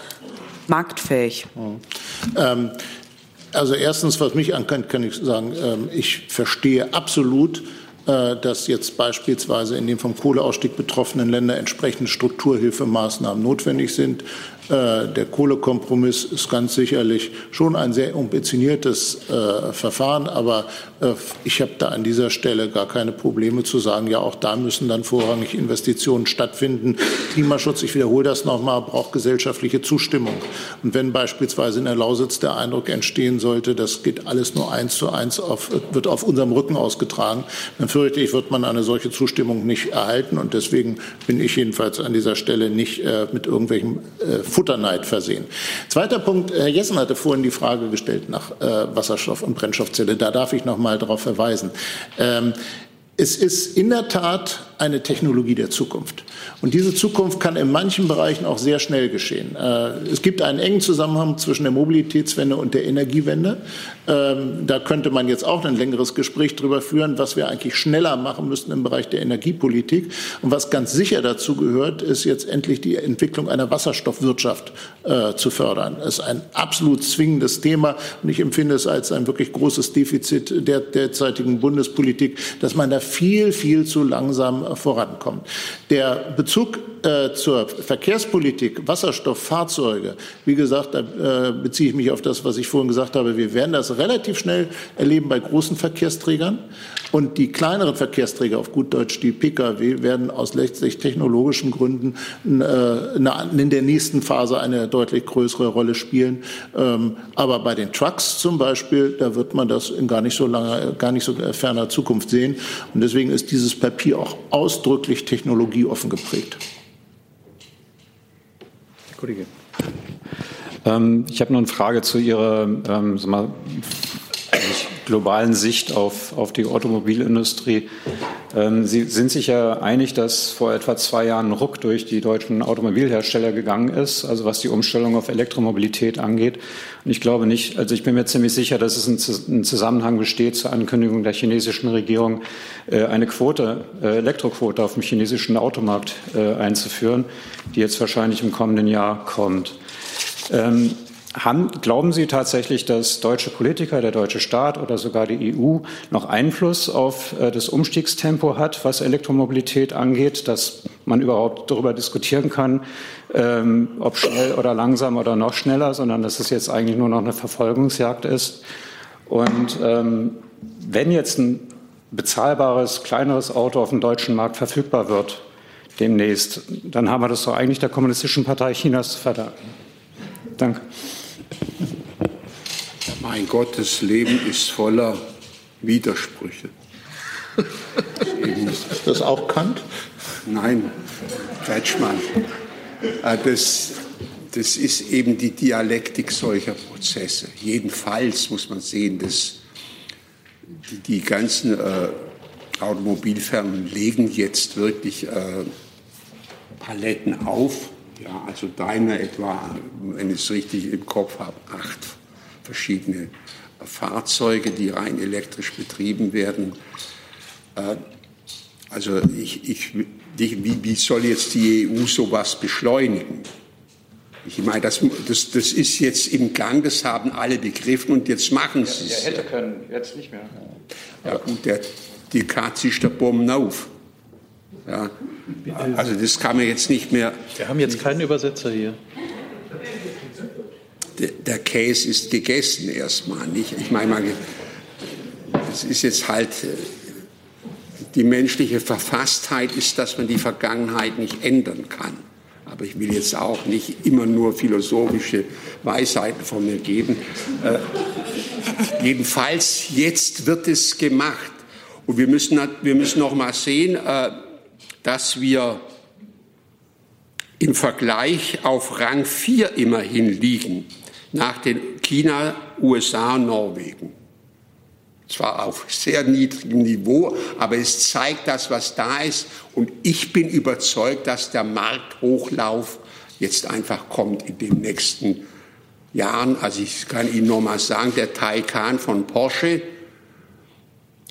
S15: marktfähig?
S4: Ähm, also erstens, was mich ankennt, kann ich sagen, ähm, ich verstehe absolut, äh, dass jetzt beispielsweise in den vom Kohleausstieg betroffenen Ländern entsprechende Strukturhilfemaßnahmen notwendig sind. Äh, der Kohlekompromiss ist ganz sicherlich schon ein sehr ambitioniertes äh, Verfahren, aber äh, ich habe da an dieser Stelle gar keine Probleme zu sagen, ja, auch da müssen dann vorrangig Investitionen stattfinden. Klimaschutz, ich wiederhole das nochmal, braucht gesellschaftliche Zustimmung. Und wenn beispielsweise in der Lausitz der Eindruck entstehen sollte, das geht alles nur eins zu eins auf, wird auf unserem Rücken ausgetragen, dann fürchte ich, wird man eine solche Zustimmung nicht erhalten. Und deswegen bin ich jedenfalls an dieser Stelle nicht äh, mit irgendwelchen äh, Futterneid versehen. Zweiter Punkt, Herr Jessen hatte vorhin die Frage gestellt nach äh, Wasserstoff und Brennstoffzelle. Da darf ich noch mal darauf verweisen. Ähm, es ist in der Tat eine Technologie der Zukunft. Und diese Zukunft kann in manchen Bereichen auch sehr schnell geschehen. Äh, es gibt einen engen Zusammenhang zwischen der Mobilitätswende und der Energiewende. Ähm, da könnte man jetzt auch ein längeres Gespräch darüber führen, was wir eigentlich schneller machen müssten im Bereich der Energiepolitik. Und was ganz sicher dazu gehört, ist jetzt endlich die Entwicklung einer Wasserstoffwirtschaft äh, zu fördern. Das ist ein absolut zwingendes Thema und ich empfinde es als ein wirklich großes Defizit der derzeitigen Bundespolitik, dass man da viel, viel zu langsam vorankommt. Der Bezug äh, zur Verkehrspolitik, Wasserstofffahrzeuge, wie gesagt, da äh, beziehe ich mich auf das, was ich vorhin gesagt habe. Wir werden das relativ schnell erleben bei großen Verkehrsträgern. Und die kleineren Verkehrsträger, auf gut Deutsch die Pkw, werden aus letztlich technologischen Gründen äh, in der nächsten Phase eine deutlich größere Rolle spielen. Ähm, aber bei den Trucks zum Beispiel, da wird man das in gar nicht so langer, gar nicht so ferner Zukunft sehen. Und deswegen ist dieses Papier auch ausdrücklich technologieoffen geprägt.
S14: Kollege. Ähm, ich habe noch eine Frage zu Ihrer ähm, mal, globalen Sicht auf, auf die Automobilindustrie. Ähm, Sie sind sich ja einig, dass vor etwa zwei Jahren ein Ruck durch die deutschen Automobilhersteller gegangen ist, also was die Umstellung auf Elektromobilität angeht. Und ich glaube nicht, also ich bin mir ziemlich sicher, dass es ein Zusammenhang besteht zur Ankündigung der chinesischen Regierung, äh, eine Quote, äh, Elektroquote auf dem chinesischen Automarkt äh, einzuführen, die jetzt wahrscheinlich im kommenden Jahr kommt. Ähm, haben, glauben Sie tatsächlich, dass deutsche Politiker, der deutsche Staat oder sogar die EU noch Einfluss auf äh, das Umstiegstempo hat, was Elektromobilität angeht, dass man überhaupt darüber diskutieren kann, ähm, ob schnell oder langsam oder noch schneller, sondern dass es jetzt eigentlich nur noch eine Verfolgungsjagd ist? Und ähm, wenn jetzt ein bezahlbares, kleineres Auto auf dem deutschen Markt verfügbar wird, demnächst, dann haben wir das doch eigentlich der Kommunistischen Partei Chinas zu verdanken. Danke.
S3: Mein Gott, das Leben ist voller Widersprüche.
S4: Ist das auch Kant?
S3: Nein, Kretschmann. Äh, das, das ist eben die Dialektik solcher Prozesse. Jedenfalls muss man sehen, dass die, die ganzen äh, Automobilfirmen legen jetzt wirklich äh, Paletten auf. Ja, also Daimler etwa, wenn ich es richtig im Kopf habe, acht verschiedene Fahrzeuge, die rein elektrisch betrieben werden. Äh, also ich, ich, wie, wie soll jetzt die EU sowas beschleunigen? Ich meine, das, das, das ist jetzt im Gang, das haben alle begriffen und jetzt machen sie es.
S11: Er hätte können, jetzt nicht mehr.
S3: Ja gut, der, die Katze ist der Bomben auf. Ja, also das kann man jetzt nicht mehr.
S14: Wir haben jetzt keinen Übersetzer hier.
S3: Der, der Käse ist gegessen erstmal, nicht? Ich meine mal, es ist jetzt halt äh, die menschliche Verfasstheit ist, dass man die Vergangenheit nicht ändern kann. Aber ich will jetzt auch nicht immer nur philosophische Weisheiten von mir geben. Äh, jedenfalls, jetzt wird es gemacht. Und wir müssen, wir müssen noch mal sehen, äh, dass wir im Vergleich auf Rang 4 immerhin liegen, nach den China, USA Norwegen. Zwar auf sehr niedrigem Niveau, aber es zeigt das, was da ist. Und ich bin überzeugt, dass der Markthochlauf jetzt einfach kommt in den nächsten Jahren. Also ich kann Ihnen noch mal sagen, der Taycan von Porsche,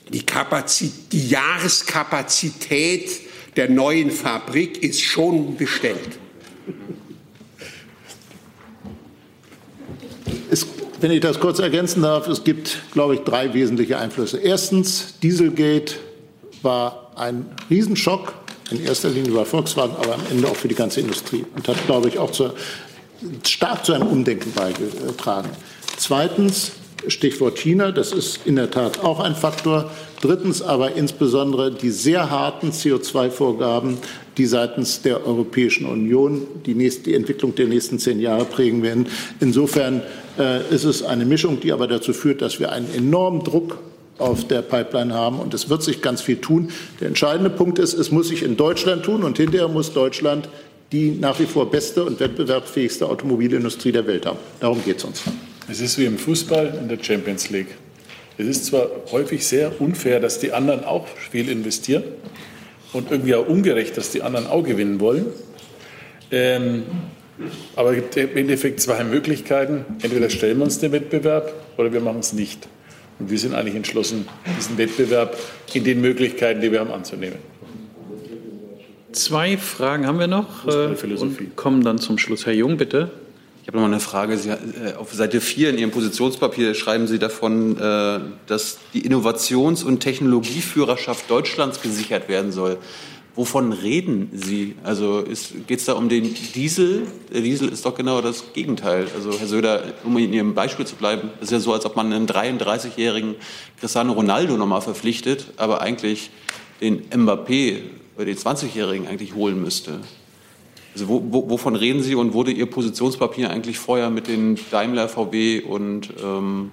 S3: die, Kapazität, die Jahreskapazität der neuen Fabrik ist schon bestellt.
S4: Es, wenn ich das kurz ergänzen darf, es gibt, glaube ich, drei wesentliche Einflüsse. Erstens, Dieselgate war ein Riesenschock, in erster Linie bei Volkswagen, aber am Ende auch für die ganze Industrie und hat, glaube ich, auch zu, stark zu einem Umdenken beigetragen. Zweitens, Stichwort China, das ist in der Tat auch ein Faktor. Drittens aber insbesondere die sehr harten CO2-Vorgaben, die seitens der Europäischen Union die, nächste, die Entwicklung der nächsten zehn Jahre prägen werden. Insofern äh, ist es eine Mischung, die aber dazu führt, dass wir einen enormen Druck auf der Pipeline haben. Und es wird sich ganz viel tun. Der entscheidende Punkt ist, es muss sich in Deutschland tun und hinterher muss Deutschland die nach wie vor beste und wettbewerbsfähigste Automobilindustrie der Welt haben. Darum geht es uns.
S1: Es ist wie im Fußball in der Champions League. Es ist zwar häufig sehr unfair, dass die anderen auch viel investieren und irgendwie auch ungerecht, dass die anderen auch gewinnen wollen. Ähm, aber es gibt im Endeffekt zwei Möglichkeiten. Entweder stellen wir uns den Wettbewerb oder wir machen es nicht. Und wir sind eigentlich entschlossen, diesen Wettbewerb in den Möglichkeiten, die wir haben, anzunehmen.
S14: Zwei Fragen haben wir noch äh, und kommen dann zum Schluss. Herr Jung, bitte.
S5: Ich habe noch mal eine Frage. Sie, äh, auf Seite 4 in Ihrem Positionspapier schreiben Sie davon, äh, dass die Innovations- und Technologieführerschaft Deutschlands gesichert werden soll. Wovon reden Sie? Also geht es da um den Diesel? Der Diesel ist doch genau das Gegenteil. Also Herr Söder, um in Ihrem Beispiel zu bleiben, ist ja so, als ob man einen 33-jährigen Cristiano Ronaldo nochmal verpflichtet, aber eigentlich den Mbappé oder den 20-jährigen eigentlich holen müsste. Also wo, wo, wovon reden Sie und wurde Ihr Positionspapier eigentlich vorher mit den Daimler, VW und ähm,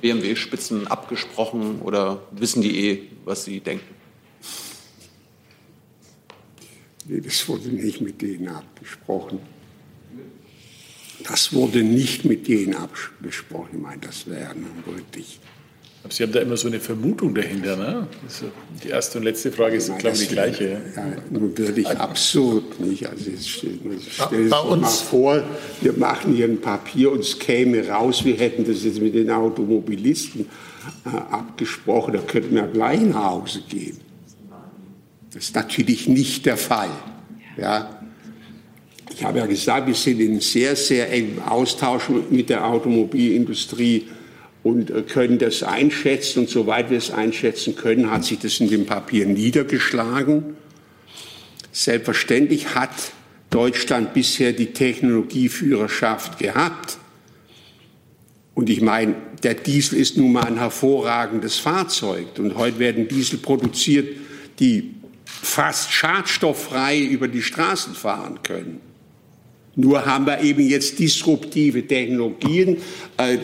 S5: BMW-Spitzen abgesprochen oder wissen die eh, was Sie denken?
S3: Nee, das wurde nicht mit denen abgesprochen. Das wurde nicht mit denen abgesprochen. Ich meine, das wäre nun wirklich
S1: aber Sie haben da immer so eine Vermutung dahinter. Ne? die erste und letzte Frage ist, glaube ich, die gleiche.
S3: Ja, nun wirklich absurd. Nicht? Also jetzt stell, stell Bei uns mal vor, wir machen hier ein Papier und es käme raus, wir hätten das jetzt mit den Automobilisten äh, abgesprochen, da könnten wir gleich nach Hause gehen. Das ist natürlich nicht der Fall. Ja. Ich habe ja gesagt, wir sind in sehr, sehr engem Austausch mit der Automobilindustrie und äh, können das einschätzen. Und soweit wir es einschätzen können, hat sich das in dem Papier niedergeschlagen. Selbstverständlich hat Deutschland bisher die Technologieführerschaft gehabt. Und ich meine, der Diesel ist nun mal ein hervorragendes Fahrzeug. Und heute werden Diesel produziert, die fast schadstofffrei über die Straßen fahren können. Nur haben wir eben jetzt disruptive Technologien, äh,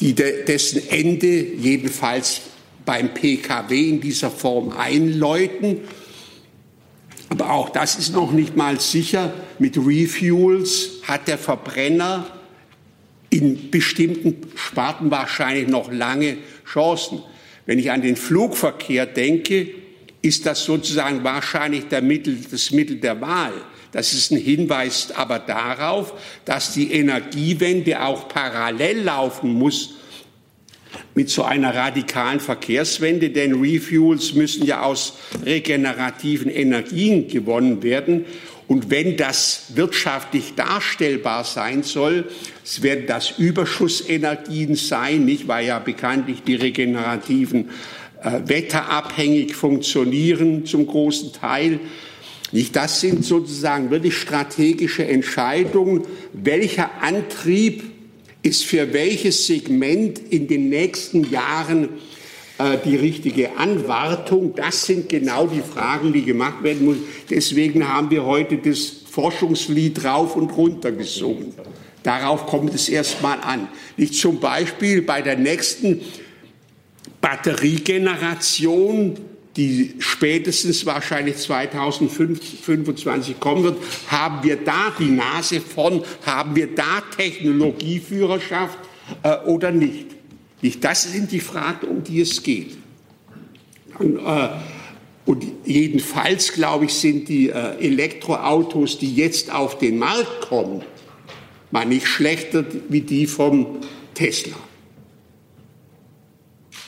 S3: die de, dessen Ende jedenfalls beim Pkw in dieser Form einläuten. Aber auch das ist noch nicht mal sicher. Mit Refuels hat der Verbrenner in bestimmten Sparten wahrscheinlich noch lange Chancen. Wenn ich an den Flugverkehr denke, ist das sozusagen wahrscheinlich Mittel, das Mittel der Wahl. Das ist ein Hinweis aber darauf, dass die Energiewende auch parallel laufen muss mit so einer radikalen Verkehrswende, denn Refuels müssen ja aus regenerativen Energien gewonnen werden. Und wenn das wirtschaftlich darstellbar sein soll, es werden das Überschussenergien sein, nicht, weil ja bekanntlich die regenerativen äh, wetterabhängig funktionieren zum großen Teil. Nicht, das sind sozusagen wirklich strategische Entscheidungen, welcher Antrieb ist für welches Segment in den nächsten Jahren äh, die richtige Anwartung. Das sind genau die Fragen, die gemacht werden müssen. Deswegen haben wir heute das Forschungslied rauf und runter gesungen. Darauf kommt es erstmal an. Nicht zum Beispiel bei der nächsten Batteriegeneration, die spätestens wahrscheinlich 2025 kommen wird, haben wir da die Nase von, haben wir da Technologieführerschaft äh, oder nicht? Das sind die Fragen, um die es geht. Und, äh, und jedenfalls, glaube ich, sind die äh, Elektroautos, die jetzt auf den Markt kommen, mal nicht schlechter wie die vom Tesla.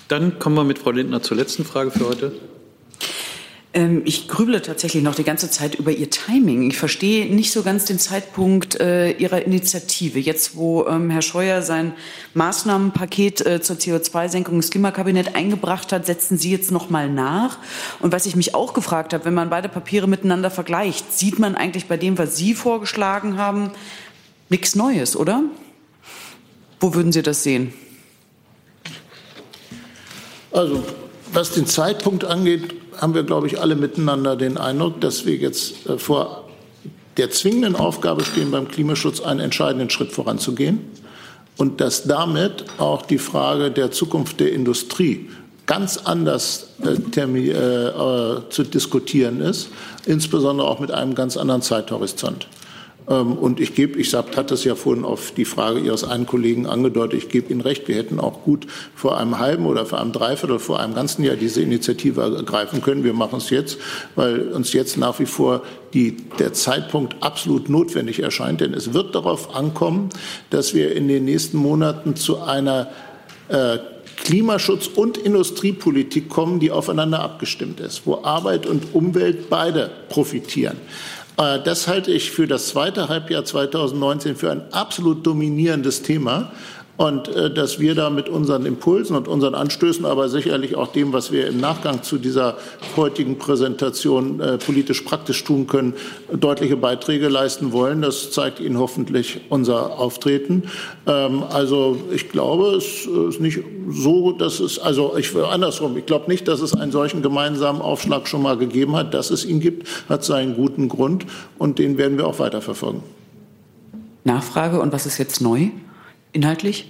S2: Dann kommen wir mit Frau Lindner zur letzten Frage für heute.
S15: Ähm, ich grüble tatsächlich noch die ganze Zeit über Ihr Timing. Ich verstehe nicht so ganz den Zeitpunkt äh, Ihrer Initiative. Jetzt, wo ähm, Herr Scheuer sein Maßnahmenpaket äh, zur CO2-Senkung ins Klimakabinett eingebracht hat, setzen Sie jetzt noch mal nach. Und was ich mich auch gefragt habe, wenn man beide Papiere miteinander vergleicht, sieht man eigentlich bei dem, was Sie vorgeschlagen haben, nichts Neues, oder? Wo würden Sie das sehen?
S4: Also was den Zeitpunkt angeht, haben wir, glaube ich, alle miteinander den Eindruck, dass wir jetzt äh, vor der zwingenden Aufgabe stehen, beim Klimaschutz einen entscheidenden Schritt voranzugehen und dass damit auch die Frage der Zukunft der Industrie ganz anders äh, äh, äh, zu diskutieren ist, insbesondere auch mit einem ganz anderen Zeithorizont. Ähm, und ich gebe, ich hatte es ja vorhin auf die Frage Ihres einen Kollegen angedeutet, ich gebe Ihnen recht, wir hätten auch gut vor einem halben oder vor einem Dreiviertel, vor einem ganzen Jahr diese Initiative ergreifen können. Wir machen es jetzt, weil uns jetzt nach wie vor die, der Zeitpunkt absolut notwendig erscheint. Denn es wird darauf ankommen, dass wir in den nächsten Monaten zu einer äh, Klimaschutz und Industriepolitik kommen, die aufeinander abgestimmt ist, wo Arbeit und Umwelt beide profitieren. Äh, das halte ich für das zweite Halbjahr 2019 für ein absolut dominierendes Thema und äh, dass wir da mit unseren Impulsen und unseren Anstößen, aber sicherlich auch dem, was wir im Nachgang zu dieser heutigen Präsentation äh, politisch praktisch tun können, deutliche Beiträge leisten wollen. Das zeigt Ihnen hoffentlich unser Auftreten. Ähm, also ich glaube, es ist nicht so, dass es, also ich andersrum, ich glaube nicht, dass es einen solchen gemeinsamen Aufschlag schon mal gegeben hat. Dass es ihn gibt, hat seinen guten Grund und den werden wir auch weiterverfolgen.
S15: Nachfrage und was ist jetzt neu? Inhaltlich?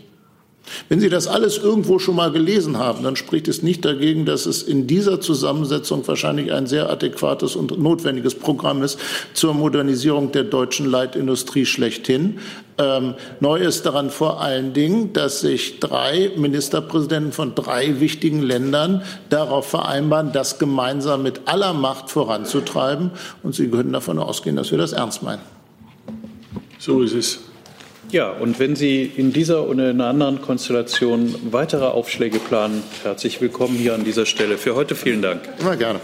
S4: Wenn Sie das alles irgendwo schon mal gelesen haben, dann spricht es nicht dagegen, dass es in dieser Zusammensetzung wahrscheinlich ein sehr adäquates und notwendiges Programm ist zur Modernisierung der deutschen Leitindustrie schlechthin. Ähm, neu ist daran vor allen Dingen, dass sich drei Ministerpräsidenten von drei wichtigen Ländern darauf vereinbaren, das gemeinsam mit aller Macht voranzutreiben. Und Sie können davon ausgehen, dass wir das ernst meinen.
S1: So ist es.
S2: Ja, und wenn Sie in dieser oder in einer anderen Konstellation weitere Aufschläge planen, herzlich willkommen hier an dieser Stelle. Für heute vielen Dank.
S4: Immer gerne.